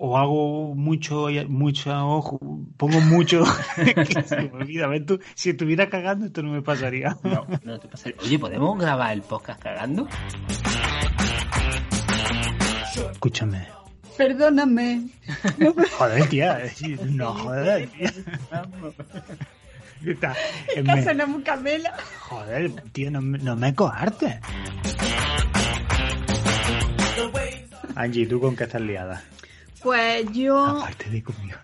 o hago mucho, mucho ojo, pongo mucho, se me olvida, ver, tú, si estuviera cagando esto no me pasaría. No, no te pasaría. Oye, ¿podemos grabar el podcast cagando? Escúchame. Perdóname. Joder, tía, no joder, tía. Está, es una mucamela. Joder, tío, no, no me coartes. Angie, ¿tú con qué estás liada? Pues yo. Aparte de conmigo.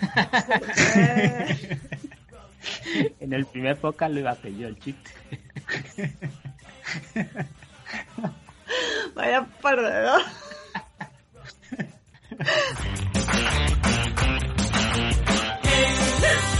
en el primer podcast lo iba a hacer yo el chiste. Vaya perdedor.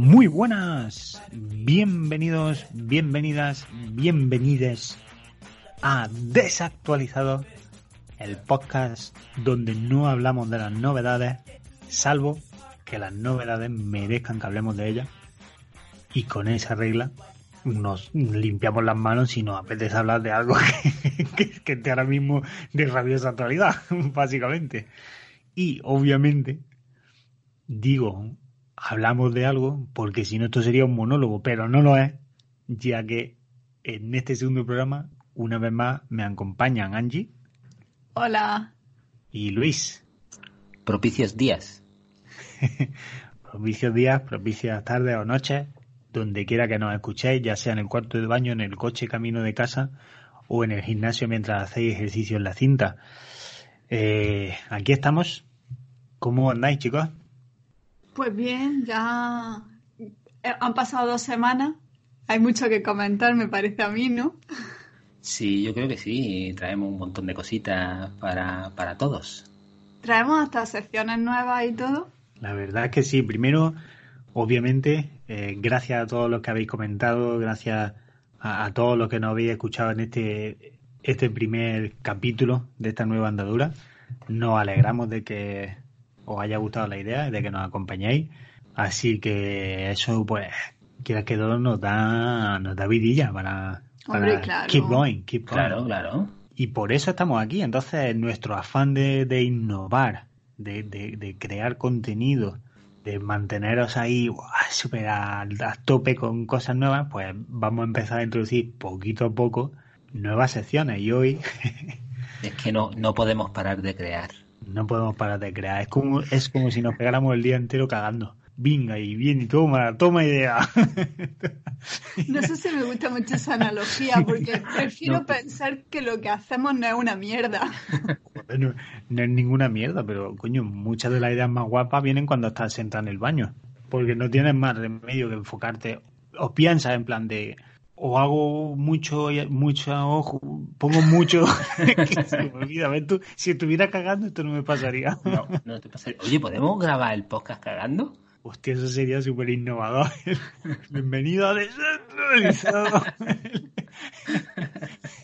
Muy buenas, bienvenidos, bienvenidas, bienvenides a Desactualizado, el podcast donde no hablamos de las novedades, salvo que las novedades merezcan que hablemos de ellas. Y con esa regla nos limpiamos las manos si nos apetece hablar de algo que, que esté ahora mismo de rabiosa actualidad, básicamente. Y obviamente, digo hablamos de algo, porque si no esto sería un monólogo, pero no lo es, ya que en este segundo programa, una vez más, me acompañan Angie. Hola. Y Luis. Propicios días. propicios días, propicias tardes o noches, donde quiera que nos escuchéis, ya sea en el cuarto de baño, en el coche camino de casa o en el gimnasio mientras hacéis ejercicio en la cinta. Eh, aquí estamos. ¿Cómo andáis, chicos? Pues bien, ya eh, han pasado dos semanas. Hay mucho que comentar, me parece a mí, ¿no? Sí, yo creo que sí. Traemos un montón de cositas para, para todos. Traemos hasta secciones nuevas y todo. La verdad es que sí. Primero, obviamente, eh, gracias a todos los que habéis comentado, gracias a, a, todos los que nos habéis escuchado en este, este primer capítulo de esta nueva andadura. Nos alegramos de que os haya gustado la idea de que nos acompañéis. Así que eso, pues, quiera que todo nos da, nos da vidilla para, keep going, keep going. Claro, claro. Y por eso estamos aquí. Entonces, nuestro afán de, de innovar, de, de, de, crear contenido, de manteneros ahí súper a, a tope con cosas nuevas, pues vamos a empezar a introducir poquito a poco nuevas secciones. Y hoy... es que no, no podemos parar de crear no podemos parar de crear. Es como, es como si nos pegáramos el día entero cagando. Venga y bien y toma, toma idea. No sé si me gusta mucho esa analogía, porque prefiero pensar que lo que hacemos no es una mierda. No es ninguna mierda, pero coño, muchas de las ideas más guapas vienen cuando estás sentado en el baño. Porque no tienes más remedio que enfocarte. O piensas en plan de, o hago mucho, mucho ojo, pongo mucho, se me olvida, ver, tú, si estuviera cagando esto no me pasaría. No, no te pasaría. Oye, ¿podemos grabar el podcast cagando? Hostia, eso sería súper innovador. Bienvenido a Descentralizado.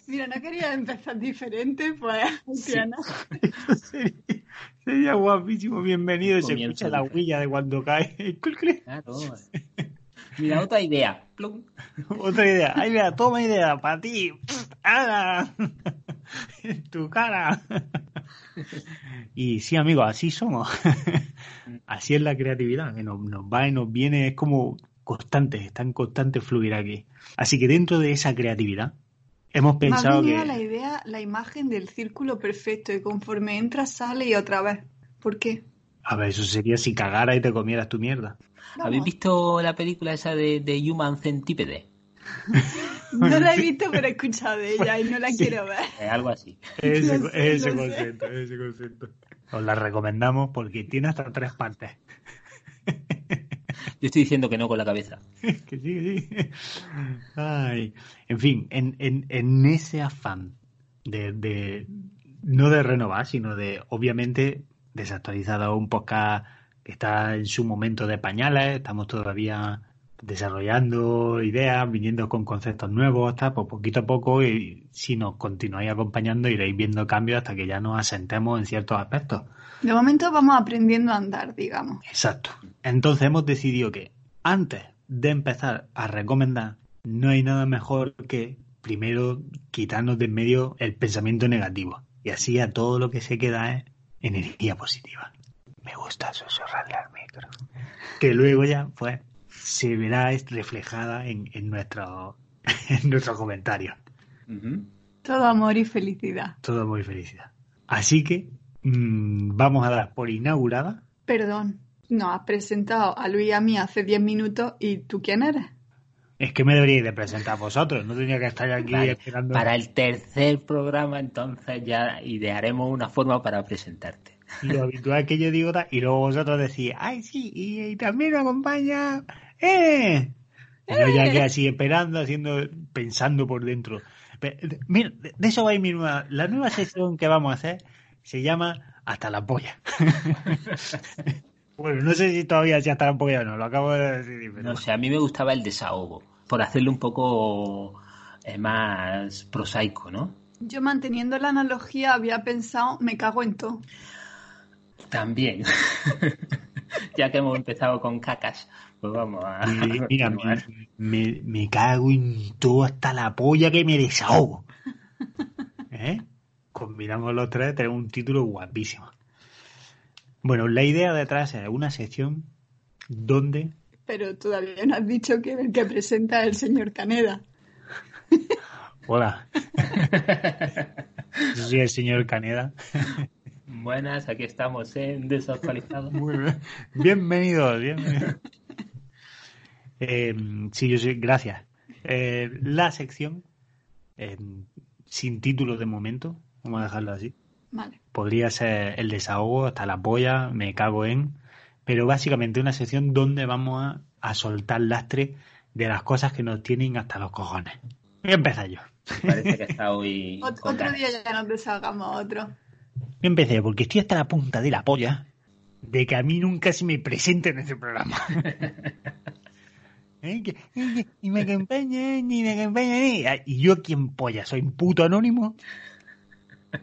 Mira, no quería empezar diferente, pues, sería, sería, guapísimo. Bienvenido, se escucha la huilla de cuando cae. Claro. Mira, otra idea. Otra idea. Ahí mira, toma idea para ti. ¡Hala! En tu cara. Y sí, amigos, así somos. Así es la creatividad, que nos, nos va y nos viene, es como constante, está en constante fluir aquí. Así que dentro de esa creatividad, hemos pensado Me que. la idea, la imagen del círculo perfecto, y conforme entras, sale y otra vez. ¿Por qué? A ver, eso sería si cagara y te comieras tu mierda. ¿Habéis visto la película esa de, de Human Centipede? No la he visto, pero he escuchado de ella y no la quiero ver. Es algo así. Ese, no sé, ese no concepto, sé. ese concepto. Os la recomendamos porque tiene hasta tres partes. Yo estoy diciendo que no con la cabeza. que sí, que sí. Ay. En fin, en, en, en ese afán de, de, no de renovar, sino de, obviamente, desactualizado un podcast que está en su momento de pañales, estamos todavía desarrollando ideas, viniendo con conceptos nuevos, hasta pues poquito a poco y si nos continuáis acompañando iréis viendo cambios hasta que ya nos asentemos en ciertos aspectos. De momento vamos aprendiendo a andar, digamos. Exacto. Entonces hemos decidido que antes de empezar a recomendar, no hay nada mejor que primero quitarnos de en medio el pensamiento negativo. Y así a todo lo que se queda es energía positiva. Me gusta susurrarle al micro. Que luego ya, pues, se verá reflejada en, en, nuestro, en nuestros comentarios. Uh -huh. Todo amor y felicidad. Todo amor y felicidad. Así que mmm, vamos a dar por inaugurada. Perdón, no has presentado a Luis y a mí hace 10 minutos y tú quién eres. Es que me deberíais de presentar vosotros, no tenía que estar aquí vale. esperando. Para el tercer programa, entonces ya idearemos una forma para presentarte. Lo habitual que yo digo y luego vosotros decís, ay sí, y, y también me acompaña ¡Eh! Y yo ya quedé así esperando, haciendo, pensando por dentro. Pero, mira, de eso va a ir mi nueva. La nueva sección que vamos a hacer se llama Hasta la polla. bueno, no sé si todavía si hasta la polla o no, lo acabo de decir. Pero... No sé, a mí me gustaba el desahogo, por hacerlo un poco eh, más prosaico, ¿no? Yo manteniendo la analogía había pensado, me cago en todo. También. ya que hemos empezado con cacas, pues vamos a. Mira, me, me, me, cago en todo hasta la polla que me desahogo. ¿Eh? Combinamos los tres, tenemos un título guapísimo. Bueno, la idea detrás es una sección donde. Pero todavía no has dicho que el que presenta es el señor Caneda. Hola. Yo soy el señor Caneda. Buenas, aquí estamos en Desactualizado. Muy bien. Bienvenidos, bienvenidos. Eh, sí, yo soy, gracias. Eh, la sección, eh, sin título de momento, vamos a dejarlo así. Vale. Podría ser el desahogo, hasta la polla, me cago en. Pero básicamente una sección donde vamos a, a soltar lastre de las cosas que nos tienen hasta los cojones. Voy a empezar yo. Parece que está hoy. Ot otro día ya nos deshagamos otro. Empecé porque estoy hasta la punta de la polla de que a mí nunca se me presente en ese programa. ¿Eh? que, y me acompañan, y me acompañan. Y yo, ¿quién polla? ¿Soy un puto anónimo?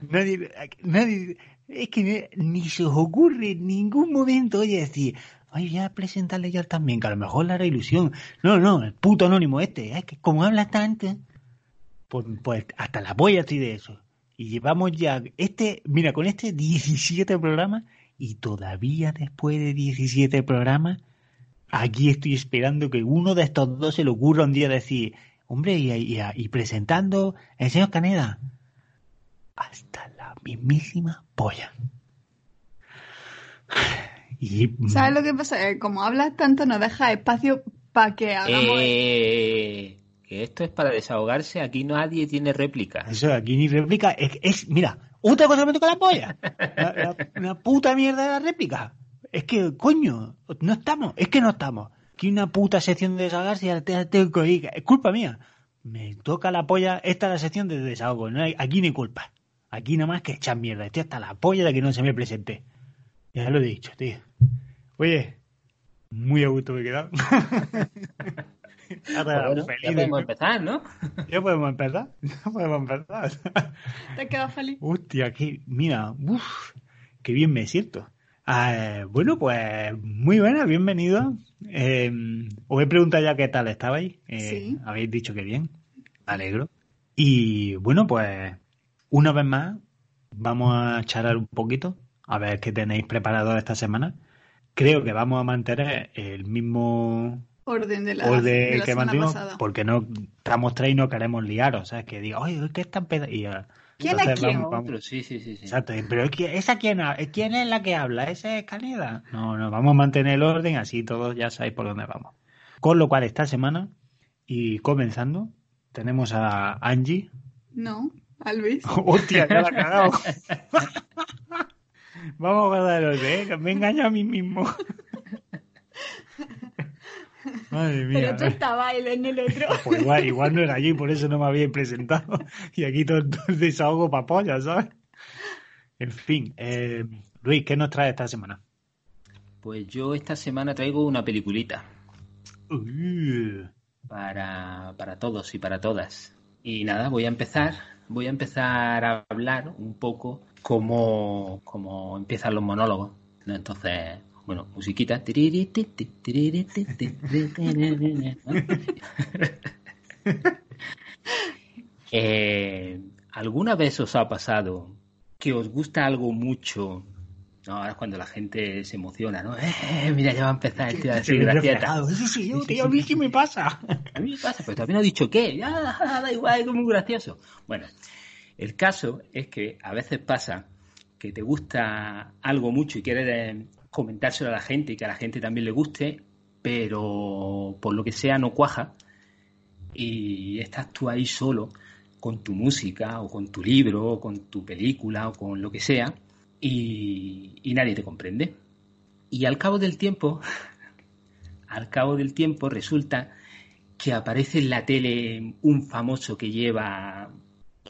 Nadie, nadie, es que ni se os ocurre en ningún momento, oye, decir, ay, voy a presentarle ya también, que a lo mejor le hará ilusión. No, no, el puto anónimo este, es que como habla tanto, pues, pues hasta la polla estoy de eso. Y llevamos ya, este, mira, con este 17 programas, y todavía después de 17 programas, aquí estoy esperando que uno de estos dos se le ocurra un día decir, hombre, y, y, y presentando el señor Caneda, hasta la mismísima polla. Y... ¿Sabes lo que pasa? Eh, como hablas tanto, no deja espacio para que hagamos. Eh, que esto es para desahogarse, aquí nadie tiene réplica. Eso, aquí ni réplica. Es, es mira, otra cosa me toca la polla. La, la, una puta mierda de la réplica. Es que, coño, no estamos, es que no estamos. Aquí una puta sección de desahogarse y ahora te, que ir. Es culpa mía. Me toca la polla, esta es la sección de desahogo. No hay, aquí ni culpa. Aquí nada más que echar mierda. Estoy hasta la polla de que no se me presente. Ya lo he dicho, tío. Oye, muy a gusto me he quedado. bueno, ya podemos empezar, ¿no? Ya podemos empezar. Ya podemos empezar. ¿Te quedas feliz? Hostia, que, mira, uff, qué bien me siento. Eh, bueno, pues muy buena, bienvenido. Eh, os he preguntado ya qué tal estabais. Eh, sí. Habéis dicho que bien. Me alegro. Y bueno, pues una vez más vamos a charlar un poquito a ver qué tenéis preparado esta semana. Creo que vamos a mantener el mismo orden de la, orden de la que semana mantenemos pasada. porque no estamos tres y no queremos liaros, ¿sabes? Que diga, oye, ¿qué están peda-? y uh, ¿Quién es quién? vamos- vamos- Otro, sí, sí, sí. sí. Exacto, pero ¿esa quién, ha- quién es la que habla? ¿Esa es Caneda? No, no, vamos a mantener el orden, así todos ya sabéis por dónde vamos. Con lo cual, esta semana, y comenzando, tenemos a Angie. No, a Luis. ¡Hostia, ya la he cagado! vamos a guardar el orden, ¿eh? me he engañado a mí mismo. Madre mía. Pero tú estabas él en el otro. Pues igual, igual no era allí, por eso no me había presentado. Y aquí todo, todo el desahogo para polla, ¿sabes? En fin, eh, Luis, ¿qué nos trae esta semana? Pues yo esta semana traigo una peliculita Uh, para, para todos y para todas. Y nada, voy a empezar, voy a empezar a hablar un poco cómo, cómo empiezan los monólogos. ¿no? Entonces, bueno, musiquita. Eh, ¿Alguna vez os ha pasado que os gusta algo mucho? No, ahora es cuando la gente se emociona, ¿no? Eh, mira, ya va a empezar gracieta. reflejado. Eso sí, yo, tío, a mí qué me pasa. A mí me pasa, pero también ha dicho qué. Ya, da igual, es muy gracioso. Bueno, el caso es que a veces pasa que te gusta algo mucho y quieres eh, comentárselo a la gente y que a la gente también le guste, pero por lo que sea no cuaja y estás tú ahí solo con tu música o con tu libro o con tu película o con lo que sea y, nadie te comprende. Y al cabo del tiempo, al cabo del tiempo resulta que aparece en la tele un famoso que lleva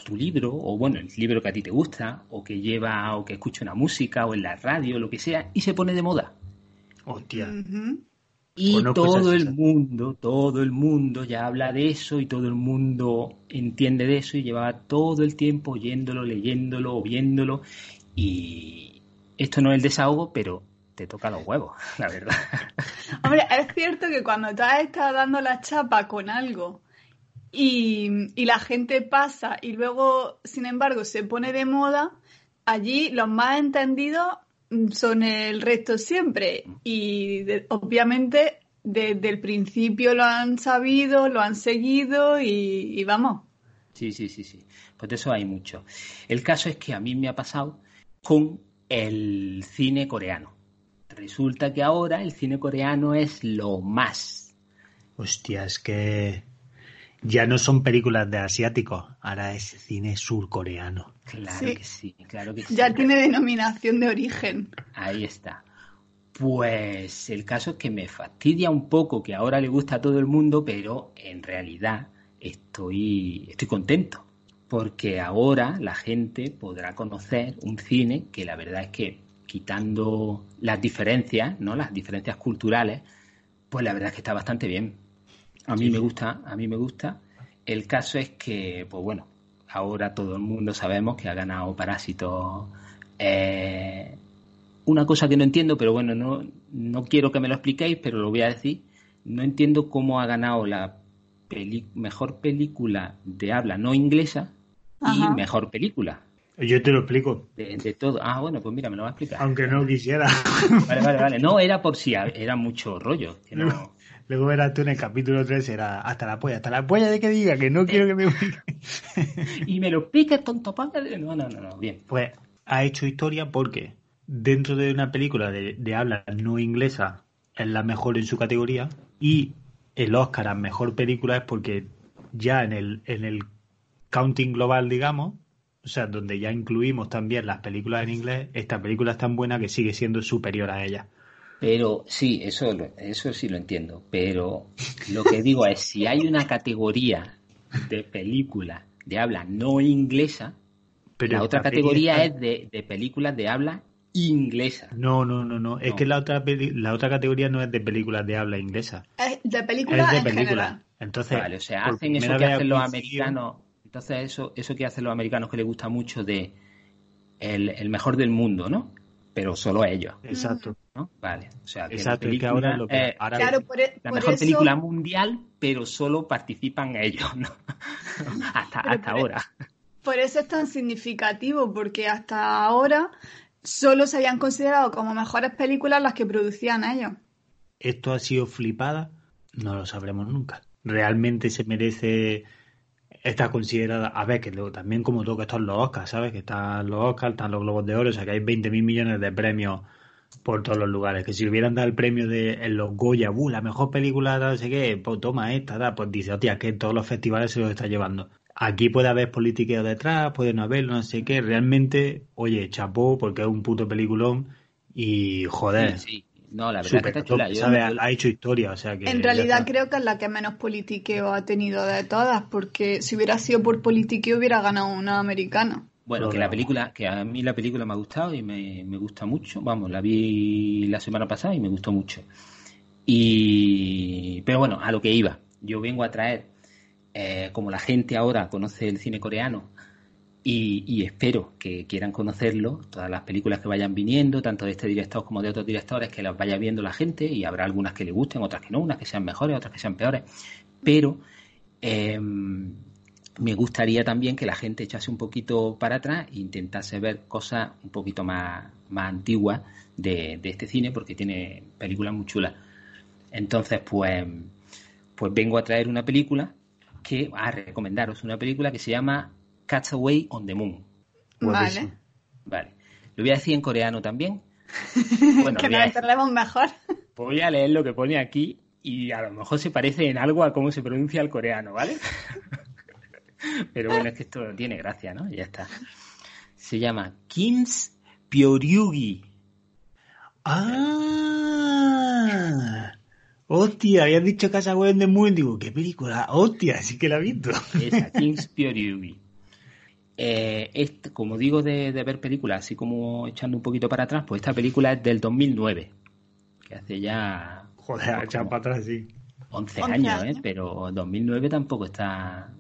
tu libro, o bueno, el libro que a ti te gusta, o que lleva, o que escucha una música, o en la radio, lo que sea, y se pone de moda. Hostia. Y todo esa el mundo, todo el mundo ya habla de eso y todo el mundo entiende de eso y llevaba todo el tiempo oyéndolo, leyéndolo, o viéndolo. Y esto no es el desahogo, pero te toca los huevos, la verdad. Hombre, es cierto que cuando tú has estado dando la chapa con algo y, y la gente pasa y luego, sin embargo, se pone de moda, allí los más entendidos son el resto siempre. Y de- obviamente desde el principio lo han sabido, lo han seguido y, y vamos. Sí, sí, sí, sí. Pues de eso hay mucho. El caso es que a mí me ha pasado con el cine coreano. Resulta que ahora el cine coreano es lo más. Hostia, es que ya no son películas de asiáticos, ahora es cine surcoreano. Claro Sí. que sí, claro que sí. Ya tiene denominación de origen. Ahí está. Pues el caso es que me fastidia un poco que ahora le gusta a todo el mundo, pero en realidad estoy, estoy contento. Porque ahora la gente podrá conocer un cine que la verdad es que quitando las diferencias, ¿no? Las diferencias culturales, pues la verdad es que está bastante bien. A mí me gusta, a mí me gusta. El caso es que, pues bueno, ahora todo el mundo sabemos que ha ganado Parásito eh, una cosa que no entiendo, pero bueno, no, no quiero que me lo expliquéis, pero lo voy a decir. No entiendo cómo ha ganado la peli- mejor película de habla no inglesa y Ajá. mejor película Yo te lo explico, de, de todo. Ah, bueno, pues mira, me lo va a explicar. aunque no quisiera. Vale, vale, vale. No, era por si ha- era mucho rollo. que no- Luego verás tú en el capítulo 3, será hasta la polla, hasta la polla de que diga que no quiero que me Y me lo expliques, tonto padre. No, no, no, no. Bien. Pues ha hecho historia porque dentro de una película de, de habla no inglesa es la mejor en su categoría y el Oscar a mejor película es porque ya en el, en el counting global, digamos, o sea, donde ya incluimos también las películas en inglés, esta película es tan buena que sigue siendo superior a ella. Pero sí, eso, lo- eso sí lo entiendo. Pero lo que digo es, si hay una categoría de película de habla no inglesa, Pero la otra categoría está- es de, de películas de habla inglesa. No, no, no, no. Es No. que la otra, la otra categoría no es de películas de habla inglesa. Es de Es película de en películas. general. Entonces, Vale, o sea, hacen eso que hacen los americanos. Entonces, eso, eso que hacen los americanos que les gusta mucho de el, el mejor del mundo, ¿no? Pero solo a ellos, Exacto. ¿no? Vale. O sea, que Exacto, la es que ahora lo que- eh, ahora- Claro, por, e- la por mejor eso, película mundial, pero solo participan ellos, ¿no? hasta hasta por- ahora. por eso es tan significativo, porque hasta ahora solo se habían considerado como mejores películas las que producían ellos. esto ha sido flipada, no lo sabremos nunca. Realmente se merece está considerada, a ver, que luego también como todo que están los Oscars, ¿sabes? Que están los Oscars, están los Globos de Oro, o sea que hay 20.000 millones de premios por todos los lugares. Que si hubieran dado el premio de en los Goya, uh, la mejor película, no sé qué, pues toma esta, pues dice, hostia, que todos los festivales se los está llevando. Aquí puede haber politiqueo detrás, puede no haberlo, no sé qué. Realmente, oye, chapó, porque es un puto peliculón y joder. Sí, No, la verdad que está chula. Yo, ha hecho historia, o sea que. En realidad creo que es la que menos politiqueo ha tenido de todas, porque si hubiera sido por politiqueo hubiera ganado una americana. Bueno, que la película, que a mí la película me ha gustado y me, me gusta mucho. Vamos, la vi la semana pasada y me gustó mucho. Y, pero bueno, a lo que iba. Yo vengo a traer, eh, como la gente ahora conoce el cine coreano, y, espero que quieran conocerlo, todas las películas que vayan viniendo, tanto de este director como de otros directores, que las vaya viendo la gente y habrá algunas que le gusten, otras que no, unas que sean mejores, otras que sean peores, pero em, me gustaría también que la gente echase un poquito para atrás e intentase ver cosas un poquito más, más antiguas de, de este cine porque tiene películas muy chulas. Entonces, pues, pues vengo a traer una película que, a recomendaros una película que se llama Away on the Moon. Vale. Vale. Lo voy a decir en coreano también. Bueno, que nos entendemos mejor. Voy a leer lo que pone aquí y a lo mejor se parece en algo a cómo se pronuncia el coreano, ¿vale? Pero bueno, es que esto tiene gracia, ¿no? Ya está. Se llama Kim's Pyoryugi. Ah. Hostia, habían dicho Casa Web de Moon. Digo, ¿qué película? Hostia, sí que la he visto. Esa, Kim's Pyoryugi. Eh, como digo de, ver películas, así como echando un poquito para atrás, pues esta película es del 2009, que hace ya... Joder, echar para atrás, sí. 11, años, ¿eh? Pero 2009 tampoco está...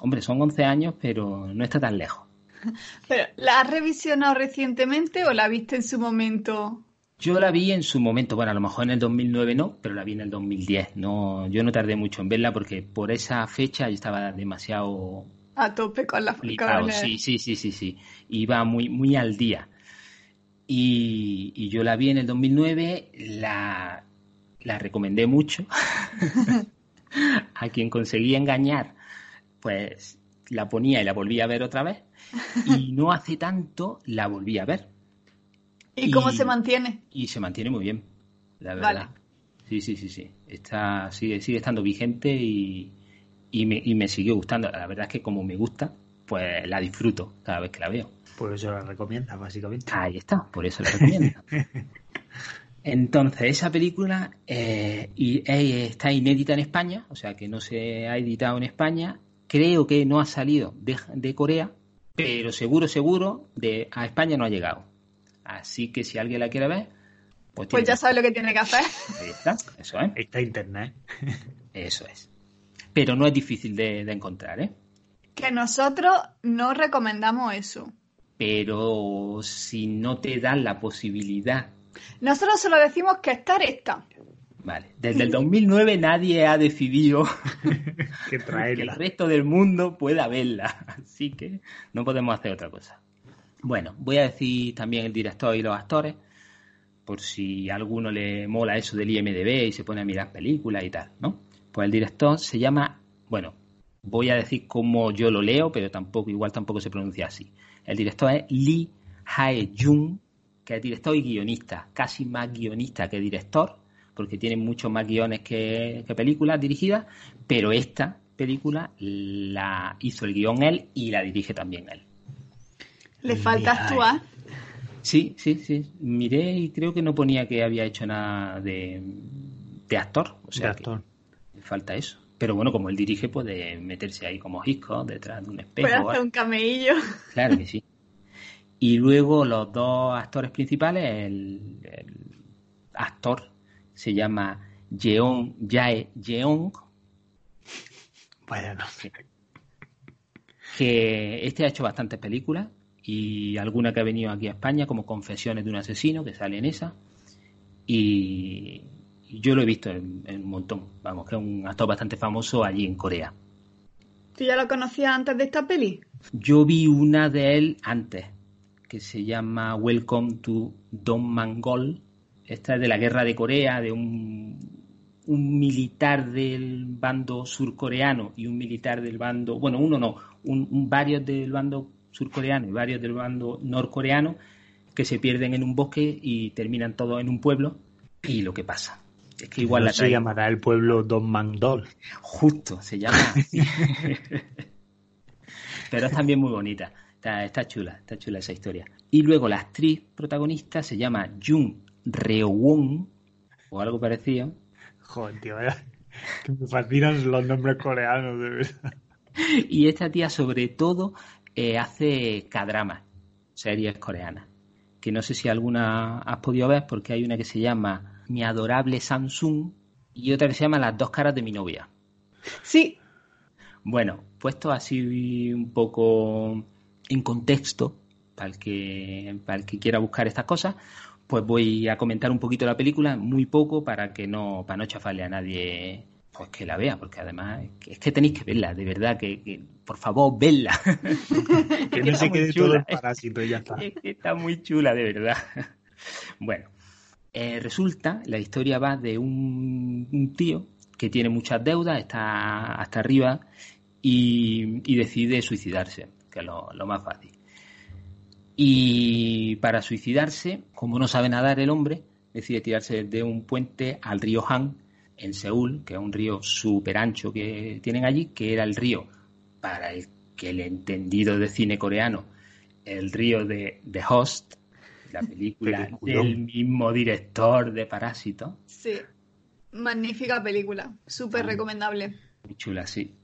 Hombre, son 11 años, pero no está tan lejos. ¿Pero la has revisionado recientemente o la viste en su momento? Yo la vi en su momento, bueno, a lo mejor en el 2009 no, pero la vi en el 2010. No, yo no tardé mucho en verla porque por esa fecha yo estaba demasiado a tope con la flipado, sí, sí, sí, sí, sí. Iba muy, muy al día. Y, yo la vi en el 2009, la, la recomendé mucho. a quien conseguía engañar, pues la ponía y la volvía a ver otra vez. Y no hace tanto la volví a ver. ¿Y, cómo se mantiene? Y se mantiene muy bien, la verdad. Sí, sí, sí, sí. Está, sigue, sigue estando vigente y, y me, y me siguió gustando. La verdad es que como me gusta, pues la disfruto cada vez que la veo. Por eso la recomiendas, básicamente. Ahí está, por eso la recomiendo. Entonces, esa película eh, y, está inédita en España, o sea que no se ha editado en España. Creo que no ha salido de, Corea, pero seguro, seguro, de, a España no ha llegado. Así que si alguien la quiere ver, pues, pues ya sabe lo que tiene que hacer. Ahí está, eso es. Está internet. Eso es pero no es difícil de, encontrar, ¿eh? Que nosotros no recomendamos eso. Pero si no te dan la posibilidad. Nosotros solo decimos que estar está. Vale. Desde el 2009 nadie ha decidido que, que el resto del mundo pueda verla. Así que no podemos hacer otra cosa. Bueno, voy a decir también el director y los actores, por si a alguno le mola eso del IMDB y se pone a mirar películas y tal, ¿no? Pues el director se llama, bueno, voy a decir cómo yo lo leo, pero tampoco, igual tampoco se pronuncia así. El director es Lee Hae-jung, que es director y guionista, casi más guionista que director, porque tiene muchos más guiones que, películas dirigidas, pero esta película la hizo el guion él y la dirige también él. ¿Le falta actuar? Sí, sí, sí. Miré y creo que no ponía que había hecho nada de, actor. O sea, de actor falta eso. Pero bueno, como él dirige, puede meterse ahí como Hitchcock detrás de un espejo. Puede hacer un camello. Claro que sí. Y luego los dos actores principales, el, actor se llama Jeon Jae Jeong. Vaya no. Que este ha hecho bastantes películas y alguna que ha venido aquí a España, como Confesiones de un asesino, que sale en esa. Y, yo lo he visto en, un montón. Vamos, que es un actor bastante famoso allí en Corea. ¿Tú ya lo conocías antes de esta peli? Yo vi una de él antes, que se llama Welcome to Don Mangol. Esta es de la guerra de Corea, de un, un militar del bando surcoreano y un militar del bando, bueno, uno no, un, varios del bando surcoreano y varios del bando norcoreano que se pierden en un bosque y terminan todos en un pueblo y lo que pasa. Es que igual la se llamará el pueblo Don Mandol. Justo, se llama Pero es también muy bonita. Está, chula, está chula esa historia. Y luego la actriz protagonista se llama Jung Reo-won o algo parecido. Joder, tío, que me fascinan los nombres coreanos, de verdad. Y esta tía, sobre todo, eh, hace K-dramas, series coreanas. Que no sé si alguna has podido ver, porque hay una que se llama Mi adorable Samsung y otra que se llama Las dos caras de mi novia. Sí. Bueno, puesto así un poco en contexto, para el que, para el que quiera buscar estas cosas, pues voy a comentar un poquito la película, muy poco, para que no, para no chafarle a nadie pues que la vea, porque además es que tenéis que verla, de verdad, que, por favor, vedla. que no se quede todo el parásito y ya está. está muy chula, de verdad. Bueno, eh, resulta, la historia va de un, tío que tiene muchas deudas, está hasta arriba y, decide suicidarse, que es lo, más fácil. Y para suicidarse, como no sabe nadar el hombre, decide tirarse de un puente al río Han, en Seúl, que es un río súper ancho que tienen allí, que era el río, para el que el entendido de cine coreano, el río de The Host, la película del mismo director de Parásito. Sí, magnífica película, súper recomendable. Muy chula, sí.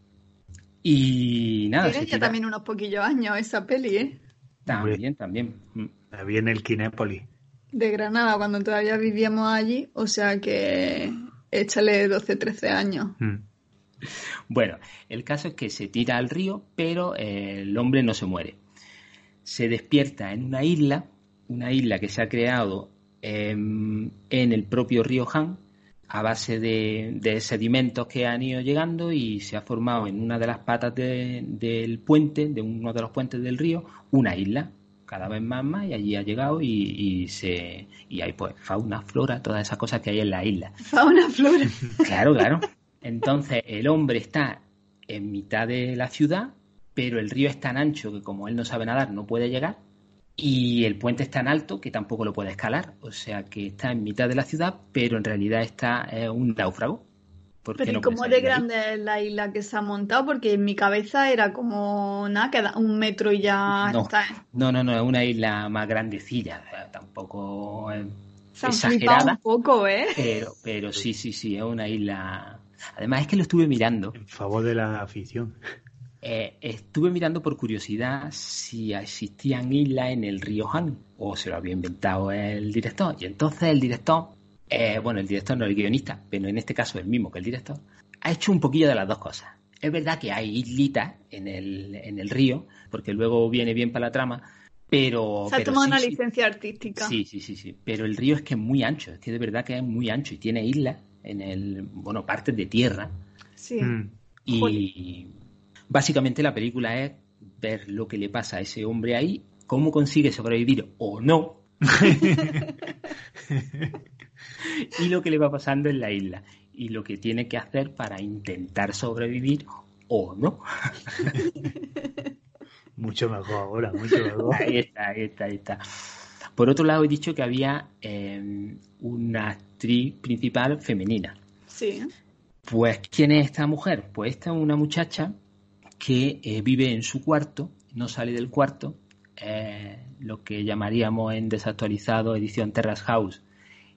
Y nada. Tiene ya también unos poquillos años esa peli, ¿eh? También, también. La vi en el Kinépolis. De Granada, cuando todavía vivíamos allí, o sea que échale 12, 13 años. Hmm. Bueno, el caso es que se tira al río, pero eh, el hombre no se muere. Se despierta en una isla, una isla que se ha creado em, en el propio río Han, a base de, sedimentos que han ido llegando y se ha formado en una de las patas del puente, de uno de los puentes del río, una isla cada vez más más y allí ha llegado y, se y hay pues fauna, flora, todas esas cosas que hay en la isla. Fauna, flora. Claro, claro. Entonces el hombre está en mitad de la ciudad, pero el río es tan ancho que como él no sabe nadar no puede llegar y el puente es tan alto que tampoco lo puede escalar. O sea que está en mitad de la ciudad, pero en realidad está eh, un náufrago. Pero ¿y cómo de grande es la isla que se ha montado? Porque en mi cabeza era como nada, que un metro y ya no, está. No, no, no, es una isla más grandecilla, tampoco se exagerada. un poco, ¿eh? Pero, pero sí, sí, sí, es una isla. Además es que lo estuve mirando. En favor de la afición. Eh, estuve mirando por curiosidad si existían islas en el río Han o se lo había inventado el director. Y entonces el director eh, bueno, el director no el guionista, pero en este caso el mismo que el director, ha hecho un poquillo de las dos cosas. Es verdad que hay islitas en el, en el río, porque luego viene bien para la trama, pero... Se ha tomado una licencia artística. Sí, sí, sí, sí. Pero el río es que es muy ancho, es que de verdad que es muy ancho y tiene islas en el, bueno, partes de tierra. Sí. Mm. Y básicamente la película es ver lo que le pasa a ese hombre ahí, cómo consigue sobrevivir o no. y lo que le va pasando en la isla y lo que tiene que hacer para intentar sobrevivir o no. mucho mejor ahora, mucho mejor. Ahí está, ahí está, ahí está. Por otro lado, he dicho que había em, una actriz principal femenina. Sí. Pues, ¿quién es esta mujer? Pues esta es una muchacha que eh, vive en su cuarto, no sale del cuarto, eh, lo que llamaríamos en desactualizado edición Terrace House,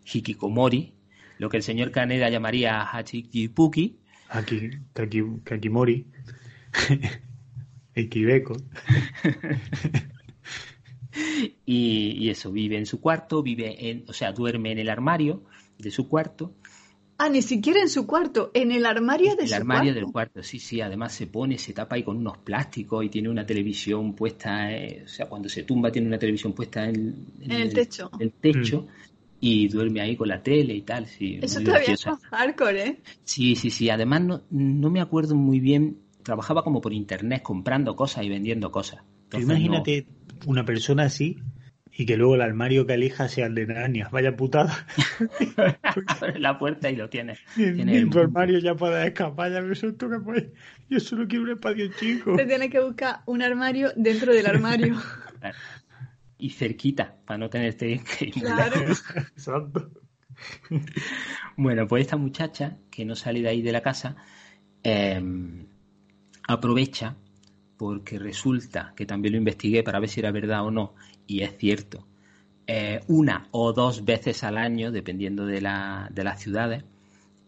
hikikomori, lo que el señor Kaneda llamaría hachikipuki. Haki, kakimori. Ikibeko. y, y eso, vive en su cuarto, vive en, o sea, duerme en el armario de su cuarto. Ah, ni siquiera en su cuarto, en el armario de el armario del cuarto, sí, sí. Además se pone, se tapa ahí con unos plásticos y tiene una televisión puesta, eh, o sea, cuando se tumba tiene una televisión puesta en, el, techo. El techo. Mm y duerme ahí con la tele y tal. Sí, Eso todavía es hardcore, ¿eh? Sí, sí, sí. Además, no, no me acuerdo muy bien. Trabajaba como por internet comprando cosas y vendiendo cosas. imagínate una persona así y que luego el armario que elija sea el de Narnia. Vaya putada. Abre la puerta y lo tienes. En tu armario ya puedes escapar. Ya me suelto que pues, Yo solo quiero un espacio chico. Te tienes que buscar un armario dentro del armario y cerquita para no tener que ir. Claro. bueno, pues esta muchacha que no sale de ahí de la casa em, aprovecha porque resulta que también lo investigué para ver si era verdad o no y es cierto. eh, una o dos veces al año, dependiendo de, la, de las ciudades.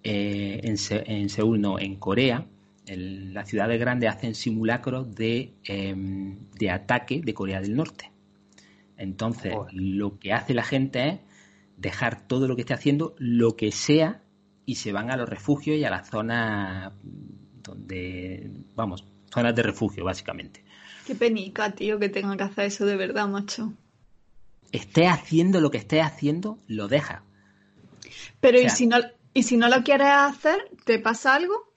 Eh, en, en, Seúl, no, en Corea, en las ciudades grandes hacen simulacros de, em, de ataque de Corea del Norte. Entonces, lo que hace la gente es dejar todo lo que esté haciendo, lo que sea, y se van a los refugios y a las zonas donde, vamos, zonas de refugio, básicamente. Qué penica, tío, que tenga que hacer eso de verdad, macho esté haciendo lo que esté haciendo, lo deja. Pero ¿y, si no, ¿y si no lo quieres hacer, te pasa algo?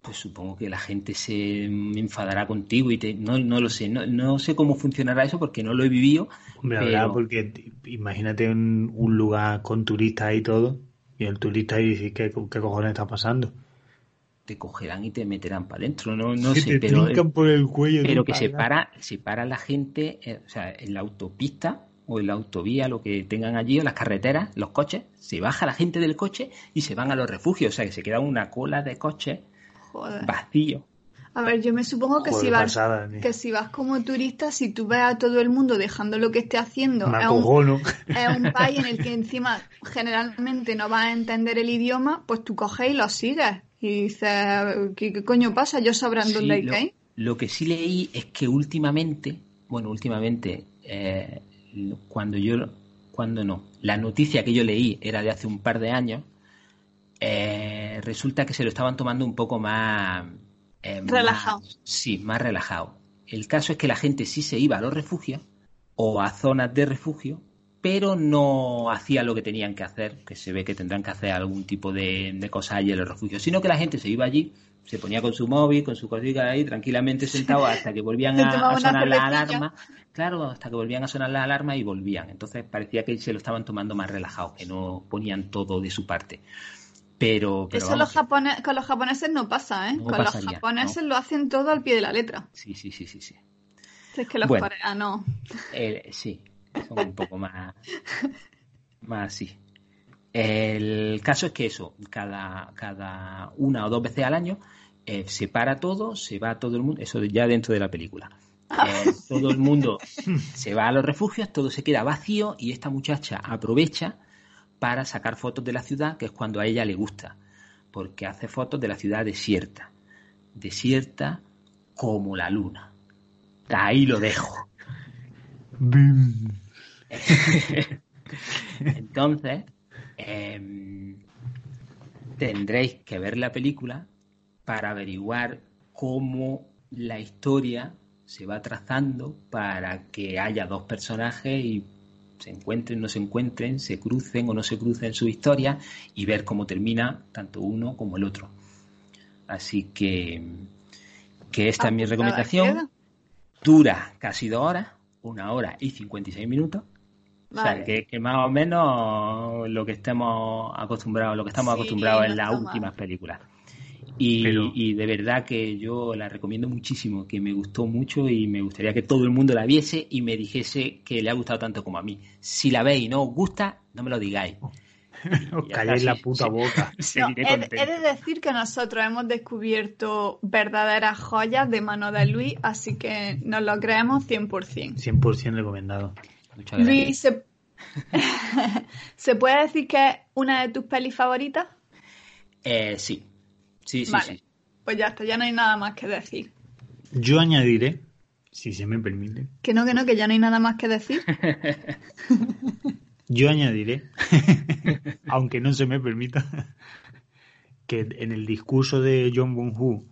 Pues supongo que la gente se enfadará contigo y te, no, no lo sé, no, sé cómo funcionará eso porque no lo he vivido. Hombre, pero... porque imagínate un, un, lugar con turistas y todo, y el turista y dice, ¿qué, qué cojones está pasando? Te cogerán y te meterán para adentro, no, no sé, pero, por el cuello pero que se para, se para la gente, eh, o sea, en la autopista, o en la autovía, lo que tengan allí, o las carreteras, los coches, se baja la gente del coche y se van a los refugios. O sea, que se queda una cola de coches vacío. A ver, yo me supongo que si vas que si vas como turista, si tú ves a todo el mundo dejando lo que esté haciendo, es un, es un, país en el que encima generalmente no vas a entender el idioma, pues tú coges y lo sigues. Y ¿qué, coño pasa? Yo sabrán dónde hay que ir. Lo que sí leí es que últimamente, bueno, últimamente, eh, cuando yo, cuando no, la noticia que yo leí era de hace un par de años, eh, resulta que se lo estaban tomando un poco más... Eh, relajado. sí, más relajado. El caso es que la gente sí se iba a los refugios o a zonas de refugio, pero no hacía lo que tenían que hacer, que se ve que tendrán que hacer algún tipo de, de cosas allí en los refugios, sino que la gente se iba allí, se ponía con su móvil, con su cosita ahí, tranquilamente sentado hasta que volvían a, sonar las alarmas. Claro, hasta que volvían a sonar las alarmas y volvían. Entonces parecía que se lo estaban tomando más relajado, que no ponían todo de su parte. Pero, Eso con los japoneses no pasa, ¿eh? con los japoneses lo hacen todo al pie de la letra. Sí, sí, sí, sí. sí. Es que los bueno, ah, no. sí, son un poco más, más así. El caso es que eso, cada, cada una o dos veces al año, eh, se para todo, se va todo el mundo, eso ya dentro de la película. Eh, todo el mundo se va a los refugios, todo se queda vacío y esta muchacha aprovecha para sacar fotos de la ciudad, que es cuando a ella le gusta, porque hace fotos de la ciudad desierta, desierta como la luna. Ahí lo dejo. Entonces, Em, tendréis que ver la película para averiguar cómo la historia se va trazando para que haya dos personajes y se encuentren, no se encuentren, se crucen o no se crucen su historia y ver cómo termina tanto uno como el otro. Así que, que esta es mi recomendación. Dura casi dos horas, una hora y 56 minutos. O sea, que, más o menos lo que estemos acostumbrados, lo que estamos acostumbrados en las últimas películas. Y, de verdad que yo la recomiendo muchísimo, que me gustó mucho y me gustaría que todo el mundo la viese y me dijese que le ha gustado tanto como a mí. Si la veis y no os gusta, no me lo digáis. os calláis la puta boca. he, de decir que nosotros hemos descubierto verdaderas joyas de mano de Luis, así que nos lo creemos 100%. 100% recomendado. Luis, ¿se... puede decir que es una de tus pelis favoritas? Eh, sí. Sí, sí, vale. Pues ya está, ya no hay nada más que decir. Yo añadiré, si se me permite. Que no, que no, que ya no hay nada más que decir. Yo añadiré, aunque no se me permita, que en el discurso de John Bong-Hu,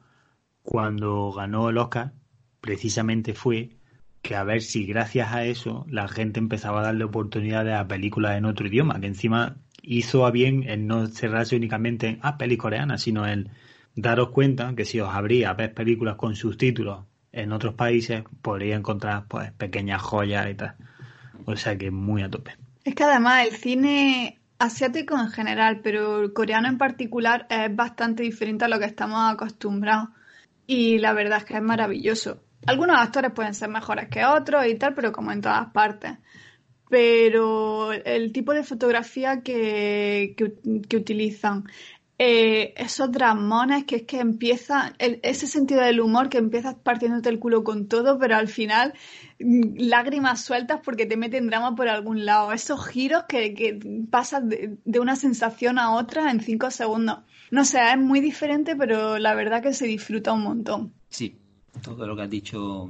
cuando ganó el Oscar, precisamente fue que a ver si gracias a eso la gente empezaba a darle oportunidades a películas en otro idioma, que encima hizo a bien en no cerrarse únicamente en ah, pelis coreanas, sino en daros cuenta que si os abría a ver películas con subtítulos en otros países, podría encontrar pues pequeñas joyas y tal. O sea que muy a tope. Es que además el cine asiático en general, pero el coreano en particular es bastante diferente a lo que estamos acostumbrados. Y la verdad es que es maravilloso algunos actores pueden ser mejores que otros y tal, pero como en todas partes. Pero el tipo de fotografía que, que, utilizan, eh, esos dramones que es que empieza, ese sentido del humor que empiezas partiéndote el culo con todo, pero al final mm, lágrimas sueltas porque te meten drama por algún lado. Esos giros que, que pasas de, una sensación a otra en cinco segundos. No sé, es muy diferente, pero la verdad que se disfruta un montón. Sí, todo lo que has dicho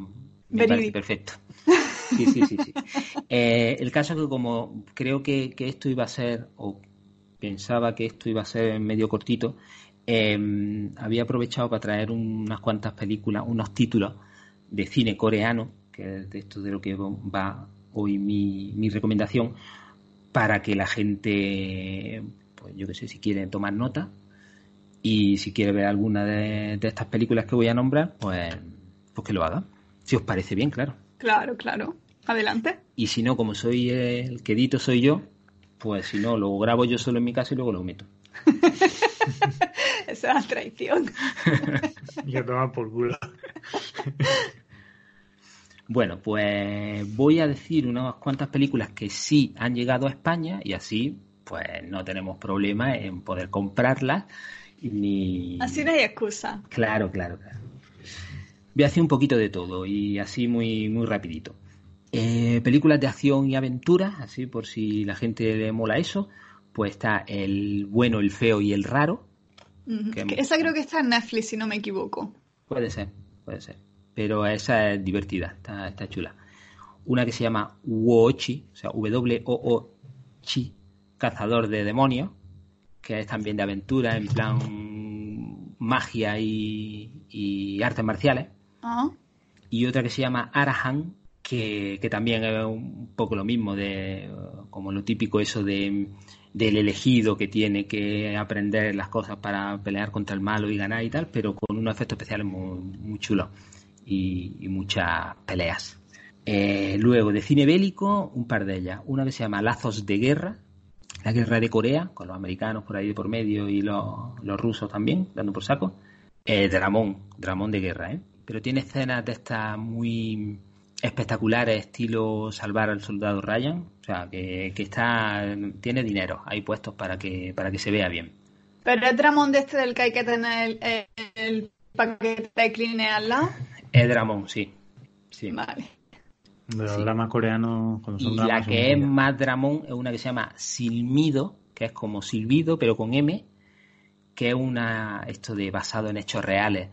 me parece perfecto. Sí, sí, sí. sí. Eh, el caso es que como creo que, que esto iba a ser, o pensaba que esto iba a ser medio cortito, em, había aprovechado para traer unas cuantas películas, unos títulos de cine coreano, que es de esto de lo que va hoy mi, recomendación, para que la gente, pues yo que sé, si quiere tomar nota y si quiere ver alguna de, estas películas que voy a nombrar, pues, pues que lo haga. Si os parece bien, claro. Claro, claro. Adelante. Y si no, como soy el quedito soy yo, pues si no, lo grabo yo solo en mi casa y luego lo meto. Esa es traición. Ya toma por culo. Bueno, pues voy a decir unas cuantas películas que sí han llegado a España y así pues no tenemos problema en poder comprarlas ni... Así no hay excusa. Claro, claro, claro. Voy a hacer un poquito de todo y así muy, muy rapidito. Eh, películas de acción y aventura, así por si la gente le mola eso, pues está El bueno, el feo y el raro. Esa creo que está en Netflix, si no me equivoco. Puede ser, puede ser. Pero esa es divertida, está, está chula. Una que se llama Woochi, o sea, W-O-O-Chi, Cazador de Demonios, que es también de aventura, en plan magia y, artes marciales. Y otra que se llama Arahan, que, también es un poco lo mismo, de como lo típico eso de, del elegido que tiene que aprender las cosas para pelear contra el malo y ganar y tal, pero con unos efectos especiales muy, muy chulos y, muchas peleas. Eh, luego, de cine bélico, un par de ellas. Una que se llama Lazos de Guerra, la guerra de Corea, con los americanos por ahí de por medio y los, rusos también, dando por saco. Eh, dramón, dramón de guerra, ¿eh? Pero tiene escenas de estas muy espectaculares estilo salvar al soldado Ryan, o sea, que, está tiene dinero ahí puestos para que para que se vea bien. Pero es Dramón de este del que hay que tener el, paquete de clean al lado. Es Dramón, sí. sí. Vale. De los dramas coreanos, y la que es más Dramón es una que se llama Silmido, que es como silbido, pero con M, que es una esto de basado en hechos reales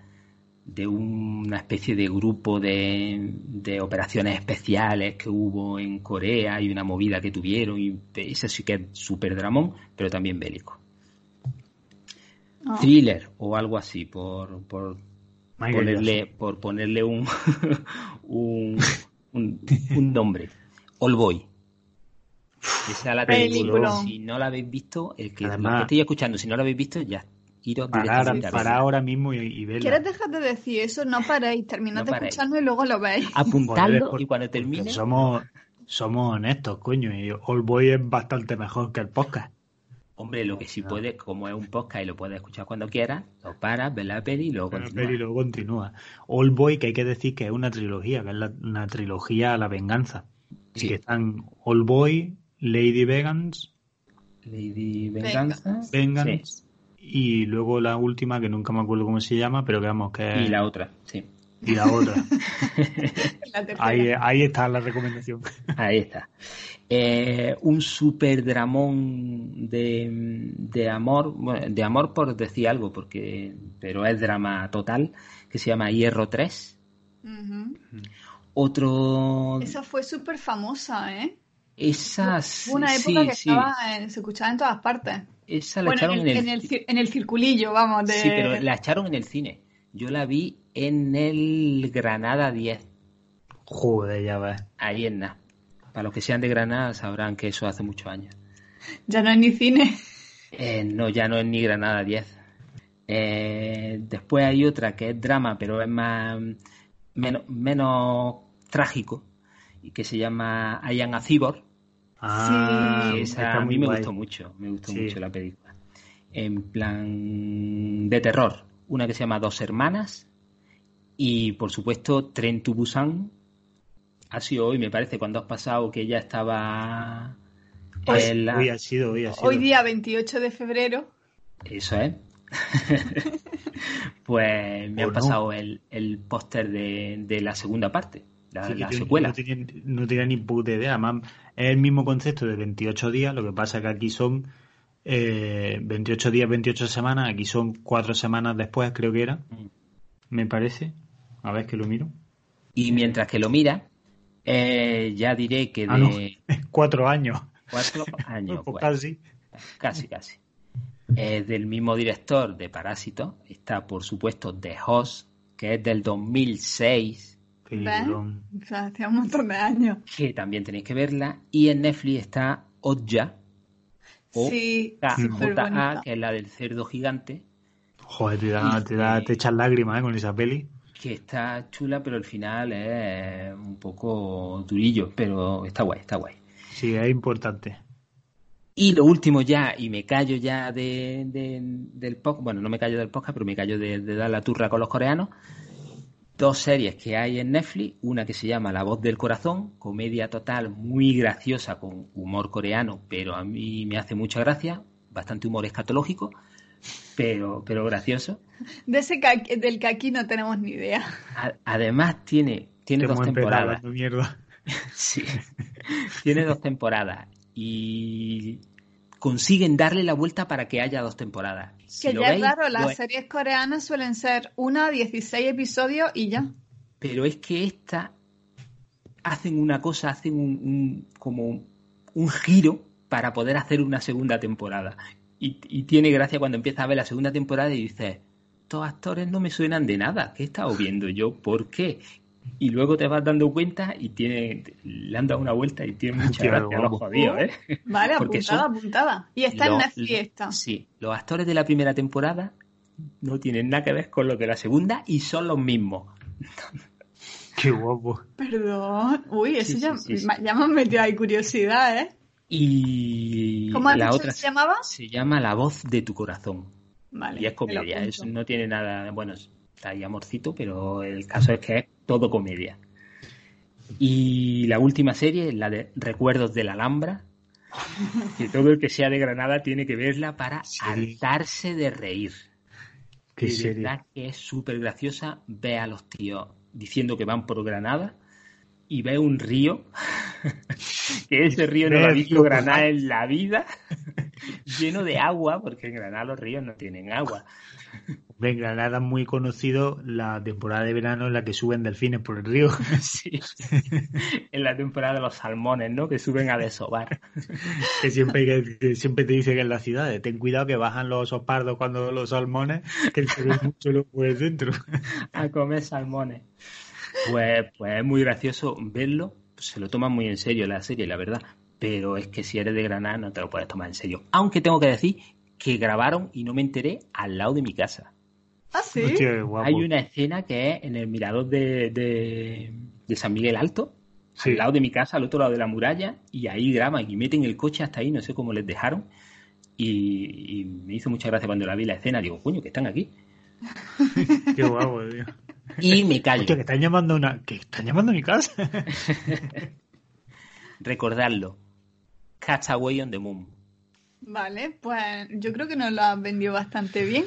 de una especie de grupo de, operaciones especiales que hubo en Corea y una movida que tuvieron y ese sí que es súper dramón, pero también bélico. Ah. Thriller o algo así, por, por ponerle, por ponerle un, un, un, nombre. All Boy. Esa la Si no la habéis visto, el que, Además, estoy escuchando, si no la habéis visto, ya para, ahora mismo y, verla. ¿Quieres dejar de decir eso? No paréis, terminad de escucharlo y luego lo veis. Apuntadlo y cuando termine. Somos, somos honestos, coño, y All Boy es bastante mejor que el podcast. Hombre, lo que sí ah. puedes, como es un podcast y lo puedes escuchar cuando quieras, lo paras, ves la peli y luego continúa. y luego continúa. All Boy, que hay que decir que es una trilogía, que es una trilogía a la venganza. Sí. que están All Boy, Lady Vegans. Lady Venganza. Venganza y luego la última, que nunca me acuerdo cómo se llama, pero que vamos que... Y la otra, sí. Y la otra. ahí, ahí, está la recomendación. Ahí está. Eh, un super dramón de, de amor, bueno, de amor por decir algo, porque pero es drama total, que se llama Hierro 3. Otro... Esa fue súper famosa, ¿eh? Esa, una época que estaba se escuchaba en todas partes. Esa la echaron en el, en el, circulillo, vamos. De... Sí, pero la echaron en el cine. Yo la vi en el Granada 10. Joder, ya ves. Ahí en nada. Para los que sean de Granada sabrán que eso hace muchos años. Ya no es ni cine. Eh, no, ya no es ni Granada 10. Eh, después hay otra que es drama, pero es más menos, menos trágico y que se llama I Am a Ah, esa a mí me gustó mucho, me gustó mucho la película. En plan de terror, una que se llama Dos Hermanas y por supuesto Tren to Busan. Ha sido hoy, me parece, cuando has pasado que ella estaba... Hoy, ha sido, hoy, ha sido. hoy día 28 de febrero. Eso es. pues me ¿O han no? pasado el, el póster de, de la segunda parte, la, Sí, la yo secuela. No tenía, no tenía ni puta idea. Además, es el mismo concepto de 28 días, lo que pasa que aquí son eh, 28 días, 28 semanas, aquí son 4 semanas después, creo que era, Mm. me parece. A ver que lo miro. Y mientras que lo mira, eh, ya diré que de Ah, no. 4 años. cuatro años, Pues casi. casi, casi. Es del mismo director de Parásito. Está, por supuesto, The Host, que es del 2006, Peliculón. O sea, hacía un montón de años. que también tenéis que verla. Y en Netflix está Oja, o Sí, JA, bonita. que es la del cerdo gigante, Joder, te, da, te, da, te echas lágrimas ¿eh? con esa peli. Que está chula, pero al final es un poco durillo, pero está guay, está guay. Sí, es importante. Y lo último ya, y me callo ya de, de- del podcast, bueno, no me callo del podcast, pero me callo de, de dar la turra con los coreanos. Dos series que hay en Netflix, una que se llama La voz del corazón, comedia total muy graciosa con humor coreano, pero a mí me hace mucha gracia, bastante humor escatológico, pero, pero gracioso. De ese ca- del que aquí no tenemos ni idea. A- además tiene, tiene dos temporadas. mierda. Sí. Tiene dos temporadas y consiguen darle la vuelta para que haya dos temporadas. Si Que ya es raro, las es. series coreanas suelen ser una, 16 episodios y ya. Pero es que esta hacen una cosa, hacen un, un- como un giro para poder hacer una segunda temporada. Y, y tiene gracia cuando empiezas a ver la segunda temporada y dices, estos actores no me suenan de nada. ¿Qué he estado viendo yo? ¿Por qué? Y luego te vas dando cuenta y tiene, le han dado una vuelta y tiene mucha gracia los jodidos, ¿eh? Vale, Porque apuntada, son- apuntada. Y está en Lo- Netflix esta. Sí, los actores de la primera temporada no tienen nada que ver con los de la segunda y son los mismos. Qué guapo. Perdón. Uy, eso Sí, ya, sí, sí, sí. ma- ya me han metido ahí curiosidad, ¿eh? Y ¿Cómo has la dicho otra que se llamaba? se llama La voz de tu corazón. Vale. Y es comedia, es- no tiene nada, bueno, está ahí amorcito, pero el caso es que es todo comedia. Y la última serie es la de Recuerdos de la Alhambra, que todo el que sea de Granada tiene que verla para Sí. hartarse de reír. Qué de serie. verdad que es súper graciosa. Ve a los tíos diciendo que van por Granada y ve un río, que ese río no lo ha visto Granada en la vida, lleno de agua, porque en Granada los ríos no tienen agua. Venga, nada muy conocido la temporada de verano en la que suben delfines por el río. Sí. en la temporada de los salmones, ¿no? Que suben a desovar. que siempre que, que siempre te dice que en las ciudades ten cuidado que bajan los osos pardos cuando los salmones que se ven mucho por el centro a comer salmones. Pues, pues es muy gracioso verlo. Se lo toman muy en serio la serie, la verdad. Pero es que si eres de Granada no te lo puedes tomar en serio. Aunque tengo que decir que grabaron y no me enteré al lado de mi casa. Ah, sí. Hostia. Hay una escena que es en el mirador de, de, de San Miguel Alto, Sí. al lado de mi casa, al otro lado de la muralla, y ahí graban y meten el coche hasta ahí, no sé cómo les dejaron. Y, y me hizo mucha gracia cuando la vi la escena, digo, coño, que están aquí. qué guapo tío. Y me callo. Hostia, que están llamando a una que están llamando a mi casa Recordadlo. Castaway on the Moon. Vale, pues yo creo que nos lo has vendido bastante bien.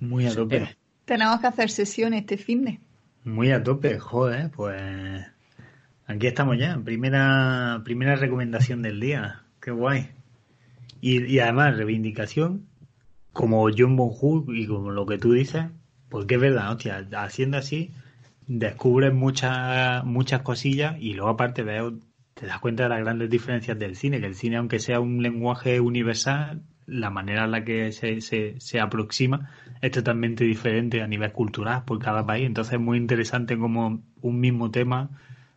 muy a tope Tenemos que hacer sesión este fin de. muy a tope joder pues aquí estamos ya primera primera recomendación del día qué guay y, y además reivindicación como John Bonhu y como lo que tú dices porque es verdad hostia haciendo así descubres muchas muchas cosillas y luego aparte veo te das cuenta de las grandes diferencias del cine que el cine aunque sea un lenguaje universal la manera en la que se, se, se aproxima es totalmente diferente a nivel cultural por cada país. Entonces es muy interesante cómo un mismo tema